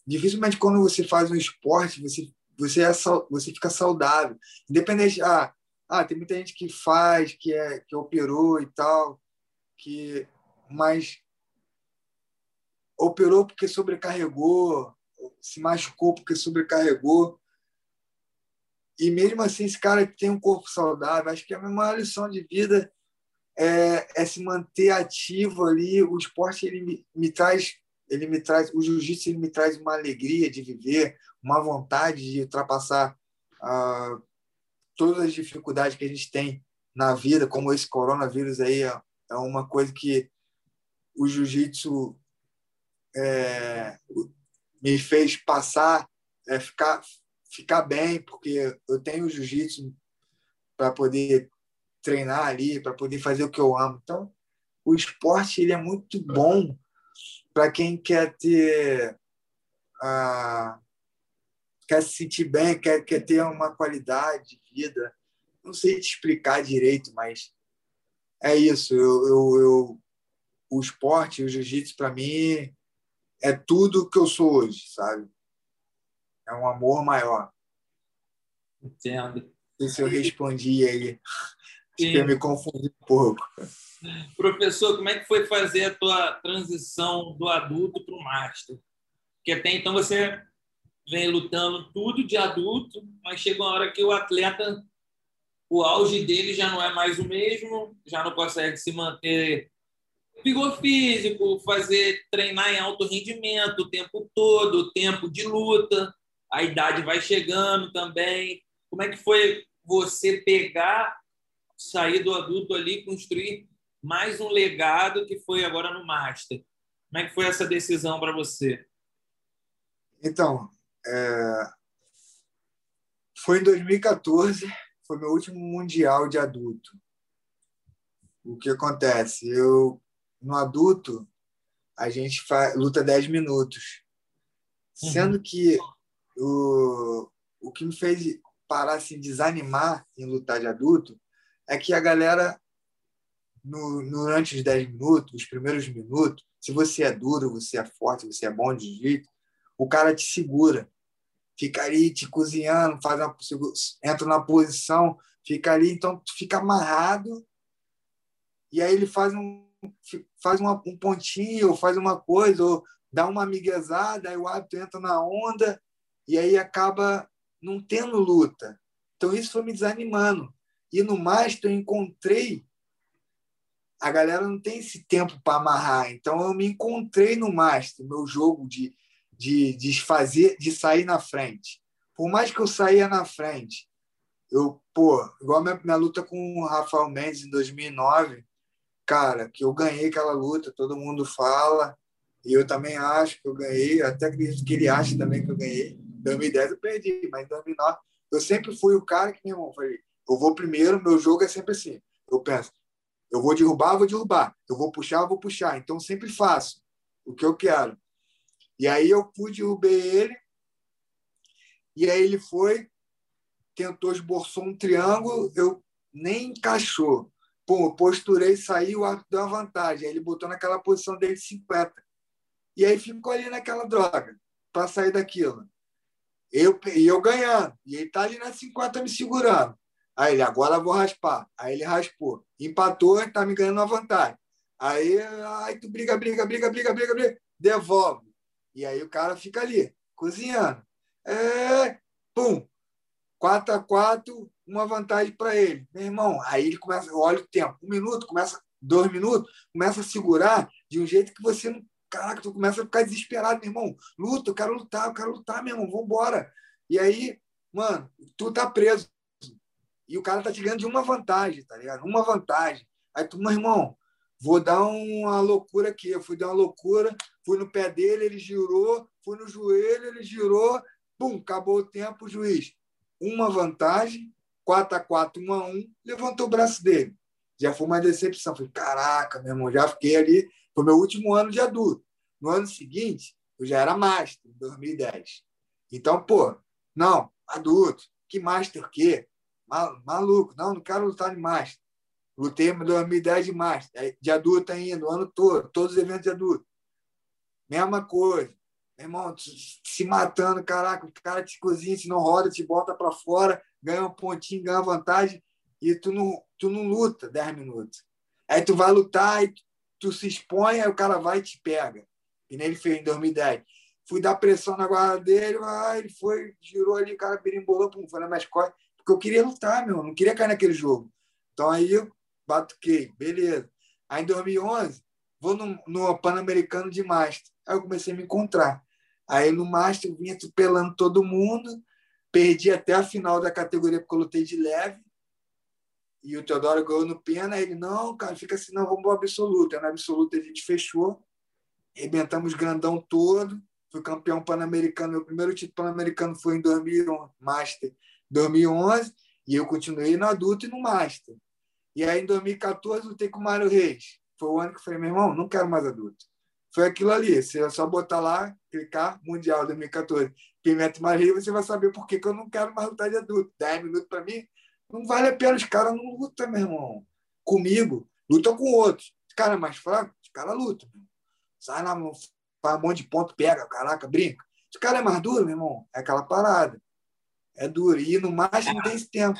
dificilmente quando você faz um esporte você você é você fica saudável independente ah, ah tem muita gente que faz que é que operou e tal que mas operou porque sobrecarregou se machucou porque sobrecarregou e mesmo assim esse cara que tem um corpo saudável acho que a minha maior lição de vida é, é se manter ativo ali. O esporte ele me, me traz ele me traz o jiu-jitsu ele me traz uma alegria de viver uma vontade de ultrapassar ah, todas as dificuldades que a gente tem na vida como esse coronavírus aí é, é uma coisa que o jiu-jitsu é, me fez passar é, ficar ficar bem porque eu tenho o jiu-jitsu para poder treinar ali para poder fazer o que eu amo então o esporte ele é muito bom para quem quer ter ah, quer se sentir bem, quer, quer ter uma qualidade de vida. Não sei te explicar direito, mas é isso. Eu, eu, eu o esporte, o jiu-jitsu, para mim, é tudo que eu sou hoje, sabe? É um amor maior. Entendo. Não sei se eu respondi aí. Acho que eu me confundi um pouco. Professor, como é que foi fazer a tua transição do adulto para o master? Porque até então você vem lutando tudo de adulto, mas chega uma hora que o atleta, o auge dele já não é mais o mesmo, já não consegue se manter vigor físico, fazer treinar em alto rendimento o tempo todo, o tempo de luta, a idade vai chegando também. Como é que foi você pegar, sair do adulto ali, construir mais um legado que foi agora no Master. Como é que foi essa decisão para você? Então, é... foi em 2014, foi meu último mundial de adulto. O que acontece? Eu no adulto a gente faz, luta 10 minutos. Uhum. Sendo que o, o que me fez parar assim, desanimar em lutar de adulto é que a galera no, durante os 10 minutos, os primeiros minutos, se você é duro, você é forte, você é bom de jeito, o cara te segura. Fica ali te cozinhando, faz uma, entra na posição, fica ali, então tu fica amarrado e aí ele faz um faz uma, um pontinho, ou faz uma coisa, ou dá uma amiguezada, aí o hábito entra na onda e aí acaba não tendo luta. Então isso foi me desanimando. E no Master eu encontrei a galera não tem esse tempo para amarrar. Então eu me encontrei no Master, meu jogo de, de, de fazer, de sair na frente. Por mais que eu saía na frente, eu, pô, igual minha, minha luta com o Rafael Mendes em 2009, cara, que eu ganhei aquela luta, todo mundo fala, e eu também acho que eu ganhei, até acredito que ele acha também que eu ganhei. Em 2010 eu perdi, mas em 2009 eu sempre fui o cara que, meu irmão, falei, eu vou primeiro, meu jogo é sempre assim. Eu penso, eu vou derrubar, vou derrubar. Eu vou puxar, vou puxar. Então, sempre faço o que eu quero. E aí eu fui, derrubei ele. E aí ele foi, tentou, esboçou um triângulo, eu nem encaixou. Pô, posturei, saiu, o árbitro deu uma vantagem. Aí ele botou naquela posição dele de 50. E aí ficou ali naquela droga para sair daquilo. E eu ganhando. E ele tá ali na 50 me segurando. Aí ele, agora vou raspar. Aí ele raspou. Empatou, está me ganhando uma vantagem. Aí, aí tu briga, briga, briga, briga, briga, briga, devolve. E aí o cara fica ali, cozinhando. É, pum, 4 a 4 uma vantagem para ele. Meu irmão, aí ele começa, olha o tempo, um minuto, começa, dois minutos, começa a segurar de um jeito que você não. Caraca, tu começa a ficar desesperado, meu irmão. Luta, eu quero lutar, eu quero lutar, meu irmão, vambora. E aí, mano, tu tá preso e o cara tá te ganhando de uma vantagem, tá ligado? Uma vantagem. Aí tu, meu irmão, vou dar uma loucura aqui. Eu fui dar uma loucura, fui no pé dele, ele girou, fui no joelho, ele girou, pum, acabou o tempo, juiz. Uma vantagem, 4 a 4 1 a 1 levantou o braço dele. Já foi uma decepção. Falei, caraca, meu irmão, já fiquei ali. Foi meu último ano de adulto. No ano seguinte, eu já era master, em 2010. Então, pô, não, adulto, que master o quê? Maluco, não, não quero lutar de master. Lutei em 2010 de março, de adulto ainda, o ano todo, todos os eventos de adulto. Mesma coisa. Meu irmão, se matando, caraca, o cara te cozinha, se não roda, te bota para fora, ganha um pontinho, ganha vantagem, e tu não, tu não luta 10 minutos. Aí tu vai lutar e tu se expõe, aí o cara vai e te pega. E nem ele fez em 2010. Fui dar pressão na guarda dele, ah, ele foi, girou ali, o cara berimbolou, pum, foi na minha costas, porque eu queria lutar, meu, não queria cair naquele jogo. Então aí eu batuquei, beleza. Aí em 2011, vou no, no Pan-Americano de Master. Aí eu comecei a me encontrar. Aí no Master eu vinha atropelando todo mundo, perdi até a final da categoria porque eu lutei de leve. E o Teodoro ganhou no pena. Ele, não, cara, fica assim, não, vamos para o absoluto. Aí no absoluto a gente fechou, arrebentamos grandão todo. Fui campeão pan-americano. Meu primeiro título pan-americano foi em 2011, Master 2011. E eu continuei no adulto e no Master. E aí, em 2014, lutei com o Mário Reis. Foi o ano que eu falei, meu irmão, não quero mais adulto. Foi aquilo ali. Você é só botar lá, clicar, Mundial 2014. Pimenta Reis, você vai saber por que, que eu não quero mais lutar de adulto. 10 minutos para mim, não vale a pena. Os caras não lutam, meu irmão. Comigo, lutam com outros. Os caras é mais fracos, os caras lutam. Sai na mão, faz um monte de ponto, pega, caraca, brinca. Os caras é mais duro, meu irmão. É aquela parada. É duro. E no macho não tem esse tempo.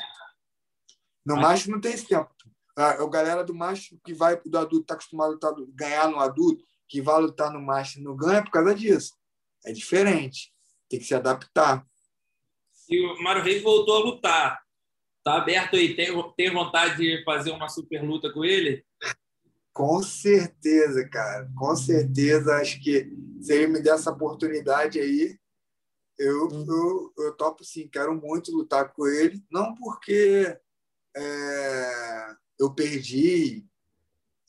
No macho não tem esse tempo. A, galera do macho que vai do adulto, está acostumado a lutar, ganhar no adulto, que vai lutar no macho e não ganha por causa disso. É diferente. Tem que se adaptar. E o Mário Reis voltou a lutar. Tá aberto aí? Tem, tem vontade de fazer uma super luta com ele? Com certeza, cara. Com certeza. Acho que se ele me der essa oportunidade aí, eu, eu, eu topo sim. Quero muito lutar com ele. Não porque é, eu perdi,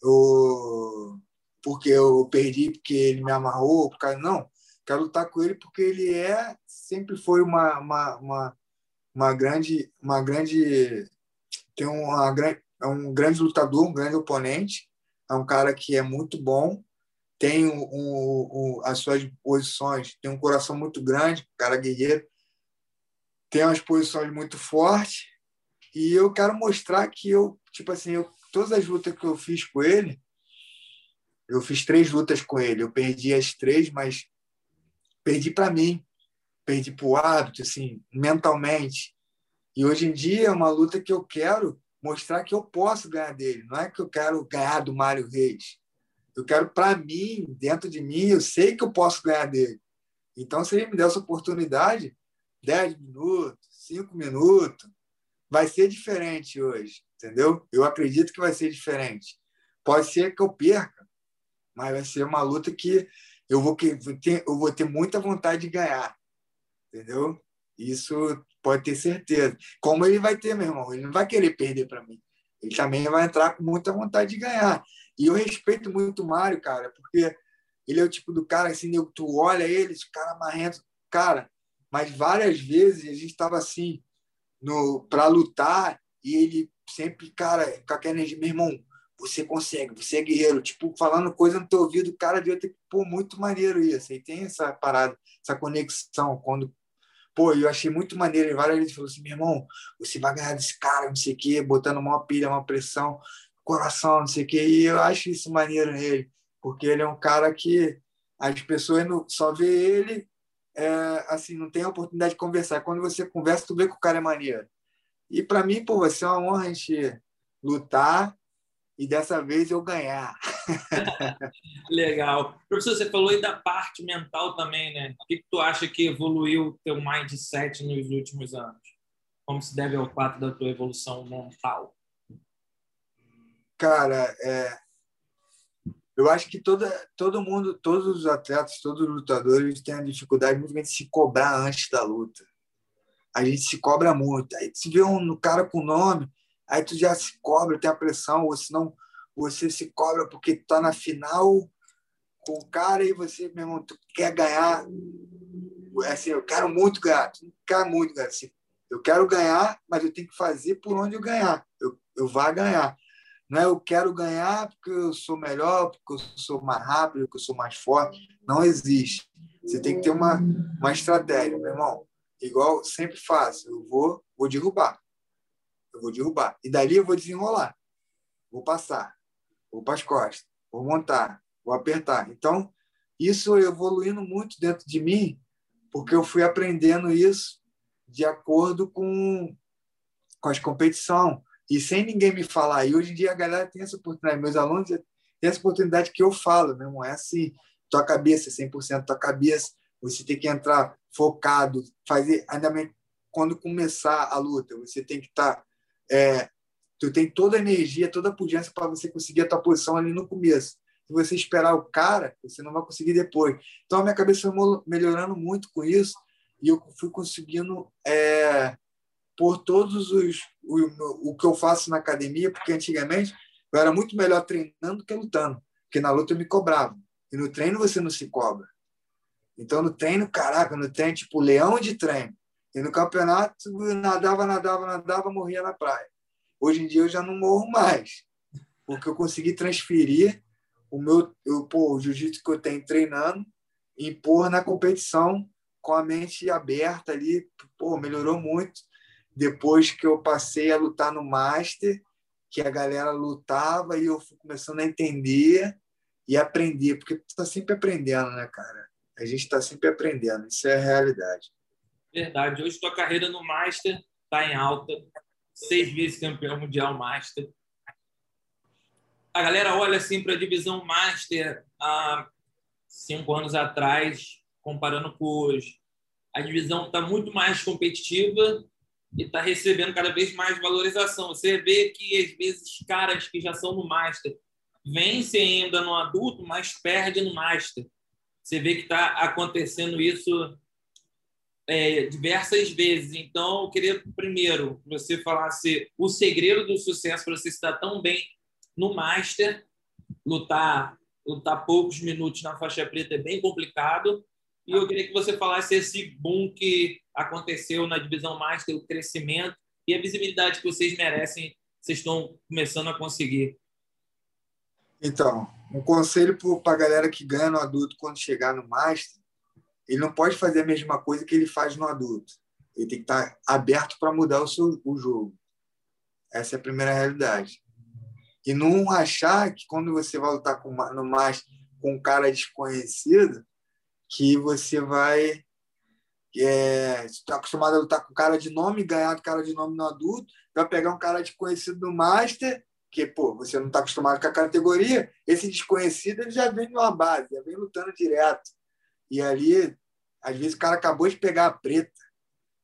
ou porque eu perdi porque ele me amarrou, porque não. Quero lutar com ele porque ele é sempre foi uma, uma, uma, uma grande uma grande tem uma é um grande lutador, um grande oponente, é um cara que é muito bom, tem um, as suas posições, tem um coração muito grande, cara guerreiro, tem umas posições muito fortes e eu quero mostrar que eu, tipo assim, eu, todas as lutas que eu fiz com ele, eu fiz três lutas com ele. Eu perdi as três, mas perdi para mim, perdi para o hábito, assim, mentalmente. E hoje em dia é uma luta que eu quero mostrar que eu posso ganhar dele. Não é que eu quero ganhar do Mário Reis. Eu quero para mim, dentro de mim, eu sei que eu posso ganhar dele. Então, se ele me der essa oportunidade, 10 minutos, 5 minutos, vai ser diferente hoje, entendeu? Eu acredito que vai ser diferente. Pode ser que eu perca, mas vai ser uma luta que eu vou ter, eu vou ter muita vontade de ganhar, entendeu? Isso pode ter certeza. Como ele vai ter, meu irmão, ele não vai querer perder para mim. Ele também vai entrar com muita vontade de ganhar. E eu respeito muito o Mário, cara, porque ele é o tipo do cara assim, tu olha ele, esse cara marrento, cara, mas várias vezes a gente estava assim, no para lutar e ele sempre, cara, com aquela energia, meu irmão, você consegue, você é guerreiro, tipo, falando coisa no teu ouvido, o cara devia ter, pô, muito maneiro isso, e tem essa parada, essa conexão, quando, pô, eu achei muito maneiro, e várias vezes falou assim, meu irmão, você vai ganhar desse cara, não sei o quê, botando uma pilha, uma pressão, coração, não sei o quê, e eu acho isso maneiro nele, porque ele é um cara que as pessoas não, só vê ele é, assim, não tem a oportunidade de conversar. Quando você conversa, tu vê que o cara é maneiro. E para mim, pô, vai ser uma honra a gente lutar e dessa vez eu ganhar. Legal. Professor, você falou aí da parte mental também, né? O que, que tu acha que evoluiu o teu mindset nos últimos anos? Como se deve ao fato da tua evolução mental? Cara, é, eu acho que toda, todo mundo, todos os atletas, todos os lutadores têm a dificuldade muito de se cobrar antes da luta. A gente se cobra muito. Aí se vê um cara com nome, aí tu já se cobra, tem a pressão, ou senão você se cobra porque tá na final com o cara e você, meu irmão, tu quer ganhar. Assim, eu quero muito ganhar, tu quer muito ganhar. Assim, eu quero ganhar, mas eu tenho que fazer por onde eu ganhar. Eu, eu vá ganhar. Não é eu quero ganhar porque eu sou melhor, porque eu sou mais rápido, porque eu sou mais forte. Não existe. Você tem que ter uma, uma estratégia, meu irmão. Igual sempre faço. Eu vou, vou derrubar. Eu vou derrubar. E dali eu vou desenrolar. vou passar, vou para as costas, vou montar, vou apertar. Então, isso evoluindo muito dentro de mim, porque eu fui aprendendo isso de acordo com, com as competições e sem ninguém me falar. E hoje em dia a galera tem essa oportunidade, meus alunos têm essa oportunidade que eu falo, não é assim, tua cabeça, 100% tua cabeça, você tem que entrar focado, fazer, ainda mais quando começar a luta, você tem que estar, tá, é, tu tem toda a energia, toda a pujança para você conseguir a tua posição ali no começo. Se você esperar o cara, você não vai conseguir depois. Então a minha cabeça foi melhorando muito com isso e eu fui conseguindo é, por todos os o, o que eu faço na academia, porque antigamente eu era muito melhor treinando do que lutando, porque na luta eu me cobrava. E no treino você não se cobra. Então no treino, caraca, no treino, tipo leão de treino. E no campeonato, nadava, nadava, nadava, morria na praia. Hoje em dia eu já não morro mais, porque eu consegui transferir o meu eu, pô, o jiu-jitsu que eu tenho treinando, impor na competição com a mente aberta ali, pô, melhorou muito. Depois que eu passei a lutar no Master, que a galera lutava e eu fui começando a entender e aprender, porque tu está sempre aprendendo, né, cara? A gente está sempre aprendendo, isso é a realidade. Verdade. Hoje tua carreira no Master está em alta, seis vezes campeão mundial Master. A galera olha assim para a divisão Master há cinco anos atrás, comparando com hoje. A divisão está muito mais competitiva e está recebendo cada vez mais valorização. Você vê que, às vezes, caras que já são no Master vencem ainda no adulto, mas perdem no Master. Você vê que está acontecendo isso é, diversas vezes. Então, eu queria primeiro que você falasse o segredo do sucesso para você estar tão bem no Master. Lutar, lutar poucos minutos na faixa preta é bem complicado. E eu queria que você falasse esse boom que aconteceu na divisão Master, o crescimento e a visibilidade que vocês merecem, vocês estão começando a conseguir. Então, um conselho para a galera que ganha no adulto quando chegar no Master ele não pode fazer a mesma coisa que ele faz no adulto. Ele tem que estar aberto para mudar o, seu, o jogo. Essa é a primeira realidade. E não achar que quando você vai lutar com, no mais com um cara desconhecido, que você vai é, está acostumado a lutar com cara de nome, ganhar do cara de nome no adulto, vai pegar um cara desconhecido no Master, que pô, você não está acostumado com a categoria, esse desconhecido ele já vem numa base, já vem lutando direto. E ali, às vezes, o cara acabou de pegar a preta,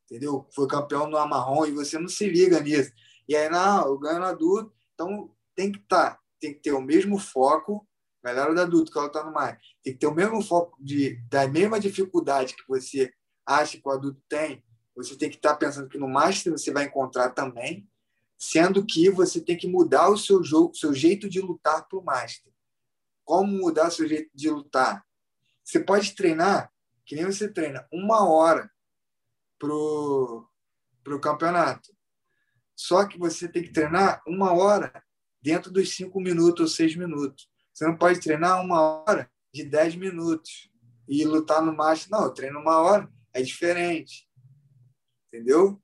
entendeu? Foi campeão no amarrom e você não se liga nisso. E aí, não, eu ganho no adulto. Então, tem que estar, tá, tem que ter o mesmo foco, galera do adulto que ela está no mais, tem que ter o mesmo foco de, da mesma dificuldade que você acha que o adulto tem, você tem que estar tá pensando que no Master você vai encontrar também, sendo que você tem que mudar o seu jogo, seu jeito de lutar para o Master. Como mudar o seu jeito de lutar? Você pode treinar, que nem você treina, uma hora pro, pro campeonato. Só que você tem que treinar uma hora dentro dos cinco minutos ou seis minutos. Você não pode treinar uma hora de dez minutos e lutar no macho. Não, eu treino uma hora. É diferente. Entendeu?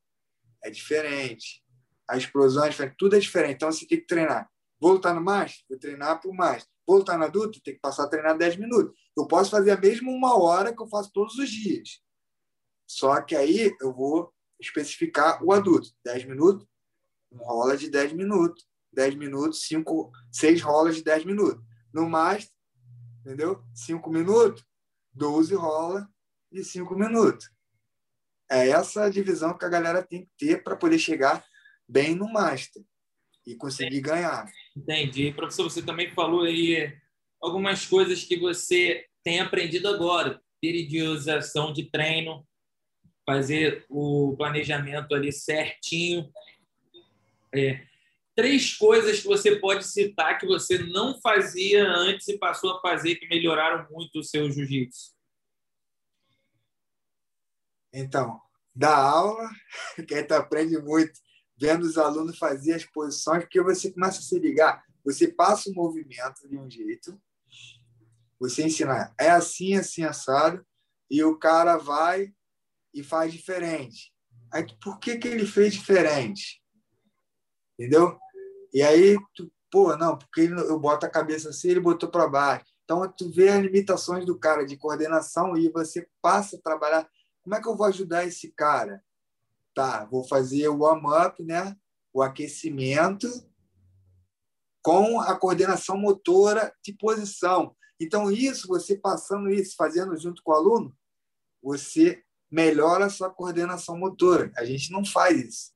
É diferente. A explosão é diferente. Tudo é diferente. Então você tem que treinar. Vou lutar no macho? Vou treinar o macho. Vou lutar no adulto? Tem que passar a treinar 10 minutos. Eu posso fazer a mesma uma hora que eu faço todos os dias. Só que aí eu vou especificar o adulto. 10 minutos, um rola de 10 minutos. 10 minutos, 5, 6 rolas de 10 minutos. No mais, entendeu? 5 minutos, 12 rola de 5 minutos. É essa divisão que a galera tem que ter para poder chegar bem no Master e conseguir ganhar. Entendi. Professor, você também falou aí algumas coisas que você tem aprendido agora. Periodização de treino, fazer o planejamento ali certinho. É, três coisas que você pode citar que você não fazia antes e passou a fazer que melhoraram muito o seu jiu-jitsu. Então, da aula, que a gente aprende muito vendo os alunos fazer as posições, porque você começa a se ligar, você passa o movimento de um jeito, você ensina, é assim, assim, assado, e o cara vai e faz diferente. Aí, por que, que ele fez diferente? Entendeu? E aí, tu, Pô, não, porque eu boto a cabeça assim, ele botou para baixo. Então, tu vê as limitações do cara de coordenação e você passa a trabalhar. Como é que eu vou ajudar esse cara? Tá, vou fazer o warm-up, né? o aquecimento com a coordenação motora de posição. Então, isso, você passando isso, fazendo junto com o aluno, você melhora a sua coordenação motora. A gente não faz isso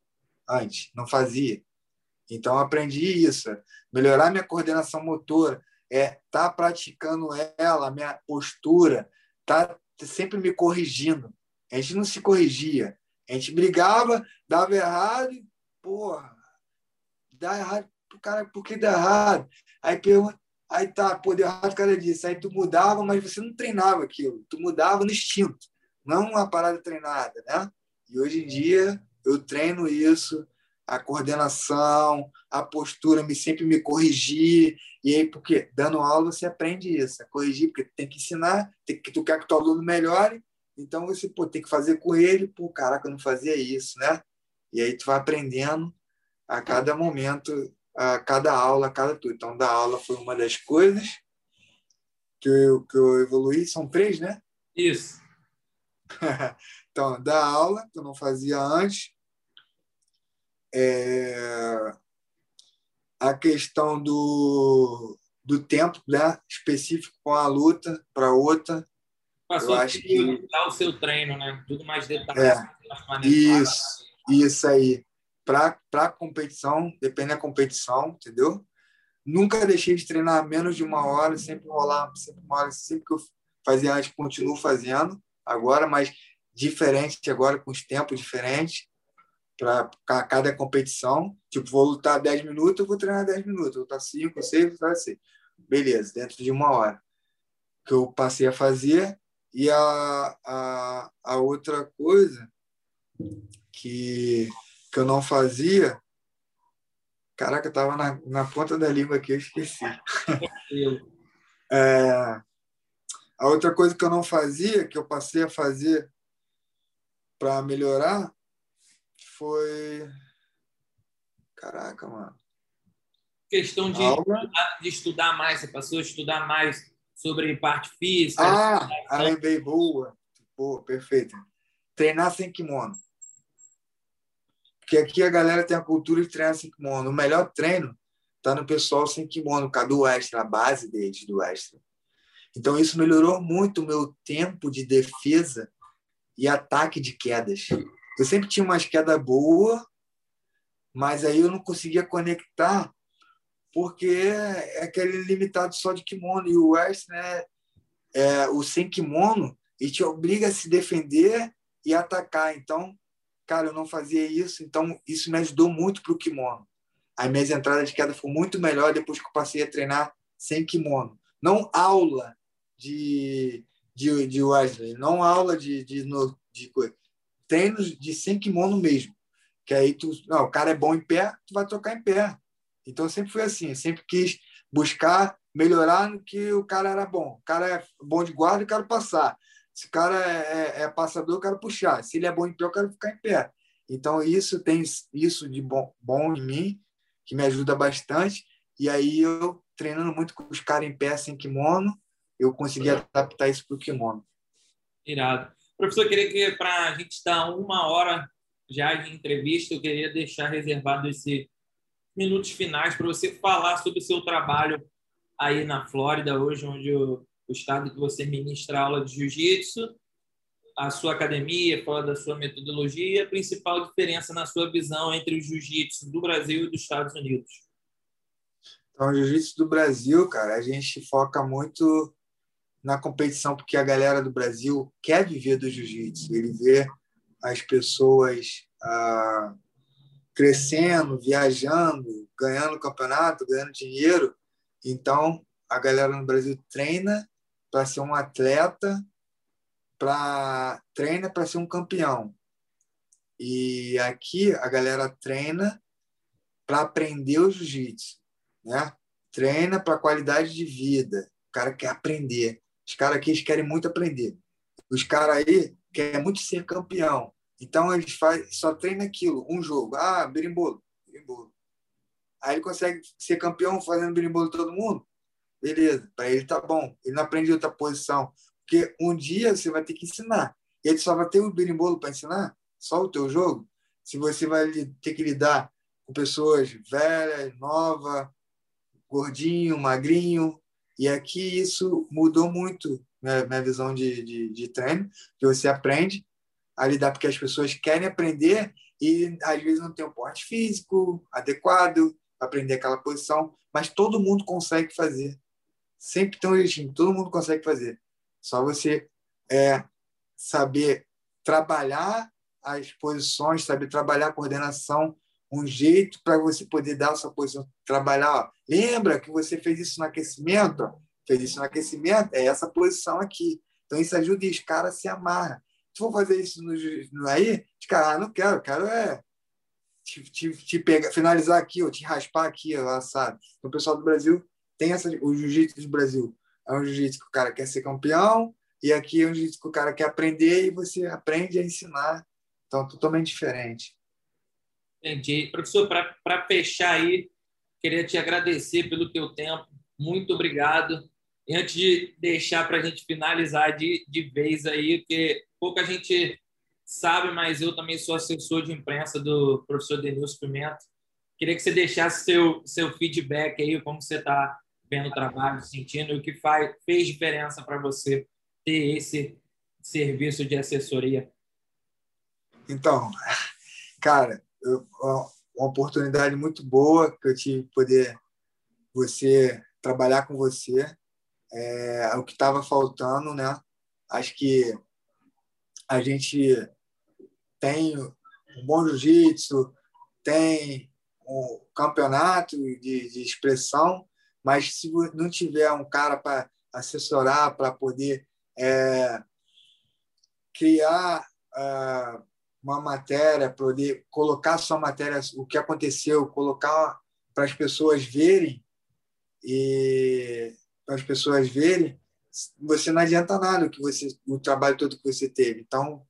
antes, não fazia. Então, aprendi isso. Melhorar minha coordenação motora é tá praticando ela, minha postura, tá sempre me corrigindo. A gente não se corrigia. A gente brigava, dava errado, porra, dá errado cara, por que dá errado? Aí pergunta, aí tá, pô, deu errado por causa disso. Aí tu mudava, mas você não treinava aquilo, tu mudava no instinto, não uma parada treinada, né? E hoje em dia eu treino isso, a coordenação, a postura, me sempre me corrigir. E aí, porque dando aula você aprende isso, a corrigir, porque tem que ensinar, tem que, tu quer que o teu aluno melhore, então você pô, tem que fazer com ele, pô, caraca, eu não fazia isso, né? E aí tu vai aprendendo a cada momento, a cada aula, a cada tudo. Então, da aula foi uma das coisas que eu, que eu evoluí. São três, né? Isso. então, da aula, que eu não fazia antes. É... A questão do, do tempo né? específico com a luta para outra. Passou eu acho que o seu treino, né? Tudo mais detalhado. É, isso, isso aí para competição, depende da competição, entendeu? Nunca deixei de treinar menos de uma hora, sempre rolar, sempre uma hora, sempre que eu fazia antes, continuo fazendo agora, mas diferente agora, com os tempos diferentes, para cada competição. Tipo, vou lutar 10 minutos, eu vou treinar 10 minutos, vou lutar 5, 6, vou lutar 6. Beleza, dentro de uma hora. Que eu passei a fazer. E a, a, a outra coisa que que eu não fazia. Caraca, estava na, na ponta da língua aqui, eu esqueci. é, a outra coisa que eu não fazia, que eu passei a fazer para melhorar, foi. Caraca, mano. Questão de, de estudar mais, você passou a estudar mais sobre parte física. Ah, a lembrei, boa. Boa, perfeito. Treinar sem kimono. Porque aqui a galera tem a cultura de treinar sem kimono. O melhor treino está no pessoal sem kimono, do extra, a base deles do extra. Então isso melhorou muito o meu tempo de defesa e ataque de quedas. Eu sempre tinha umas quedas boas, mas aí eu não conseguia conectar porque é aquele limitado só de kimono e o extra, né, é, o sem kimono, e te obriga a se defender e atacar. Então, cara, eu não fazia isso, então isso me ajudou muito para o kimono. As minhas entradas de queda foram muito melhor depois que eu passei a treinar sem kimono. Não aula de, de, de Wesley, não aula de, de, de, de treinos de sem kimono mesmo. Que aí tu, não, o cara é bom em pé, tu vai tocar em pé. Então sempre foi assim, sempre quis buscar melhorar no que o cara era bom. O cara é bom de guarda, eu quero passar. Se o cara é, é, é, passador, eu quero puxar. Se ele é bom em pé, eu quero ficar em pé. Então, isso tem isso de bom, bom em mim, que me ajuda bastante. E aí, eu treinando muito com os caras em pé sem kimono, eu consegui adaptar isso para o kimono. Irado. Professor, eu queria que, para a gente dar uma hora já de entrevista, eu queria deixar reservado esses minutos finais para você falar sobre o seu trabalho aí na Flórida, hoje, onde eu o estado que você ministra aula de jiu-jitsu, a sua academia, fala da sua metodologia a principal diferença na sua visão entre o jiu-jitsu do Brasil e dos Estados Unidos. Então, o jiu-jitsu do Brasil, cara, a gente foca muito na competição porque a galera do Brasil quer viver do jiu-jitsu. Ele vê as pessoas ah, crescendo, viajando, ganhando campeonato, ganhando dinheiro. Então, a galera no Brasil treina para ser um atleta, para treina para ser um campeão. E aqui a galera treina para aprender o jiu-jitsu, né? Treina para qualidade de vida. O cara quer aprender. Os caras aqui eles querem muito aprender. Os caras aí querem muito ser campeão. Então eles faz, só treina aquilo, um jogo. Ah, berimbolo, berimbolo. Aí ele consegue ser campeão fazendo berimbolo todo mundo. Beleza, para ele tá bom. Ele não aprende outra posição. Porque um dia você vai ter que ensinar. Ele só vai ter o berimbolo para ensinar, só o teu jogo. Se você vai ter que lidar com pessoas velhas, novas, gordinho, magrinho. E aqui isso mudou muito minha, minha visão de, de, de treino, que você aprende a lidar porque as pessoas querem aprender e às vezes não tem o porte físico adequado aprender aquela posição, mas todo mundo consegue fazer. Sempre tem um jeitinho, todo mundo consegue fazer. Só você é, saber trabalhar as posições, saber trabalhar a coordenação, um jeito para você poder dar a sua posição, trabalhar. Ó. Lembra que você fez isso no aquecimento? Fez isso no aquecimento? É essa posição aqui. Então, isso ajuda e os caras se amarram. Se for fazer isso no, no aí, os caras, ah, não quero, quero é te, te, te pegar, finalizar aqui, ou te raspar aqui, sabe? Então, o pessoal do Brasil tem essa, o jiu-jitsu do Brasil. É um jiu-jitsu que o cara quer ser campeão, e aqui é um jiu-jitsu que o cara quer aprender e você aprende a ensinar. Então, totalmente diferente. Entendi. Professor, para fechar aí, queria te agradecer pelo teu tempo. Muito obrigado. E antes de deixar para a gente finalizar de, de vez aí, porque pouca gente sabe, mas eu também sou assessor de imprensa do professor Denilson Pimenta. Queria que você deixasse seu, seu feedback aí, como você está vendo o trabalho, sentindo, e o que faz, fez diferença para você ter esse serviço de assessoria. Então, cara, eu, uma oportunidade muito boa que eu tive poder você trabalhar com você é o que estava faltando, né? Acho que a gente tem um bom jiu-jitsu, tem um campeonato de, de expressão, mas se não tiver um cara para assessorar, para poder é, criar uh, uma matéria, poder colocar sua matéria, o que aconteceu, colocar para as pessoas verem e para as pessoas verem, você não adianta nada o que você, o trabalho todo que você teve. Então,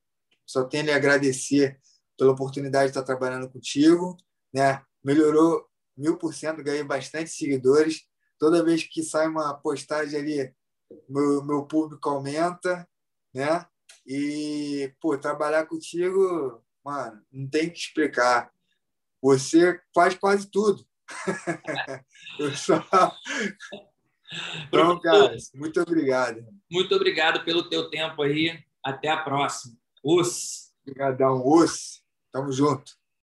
só tenho a lhe agradecer pela oportunidade de estar trabalhando contigo, né? Melhorou mil por cento, ganhei bastante seguidores. Toda vez que sai uma postagem ali, meu, meu público aumenta, né? E, pô, trabalhar contigo, mano, não tem que explicar. Você faz quase tudo. Eu só. Então, cara, muito obrigado. Muito obrigado pelo teu tempo aí. Até a próxima. Os. Obrigadão, os. Tamo junto.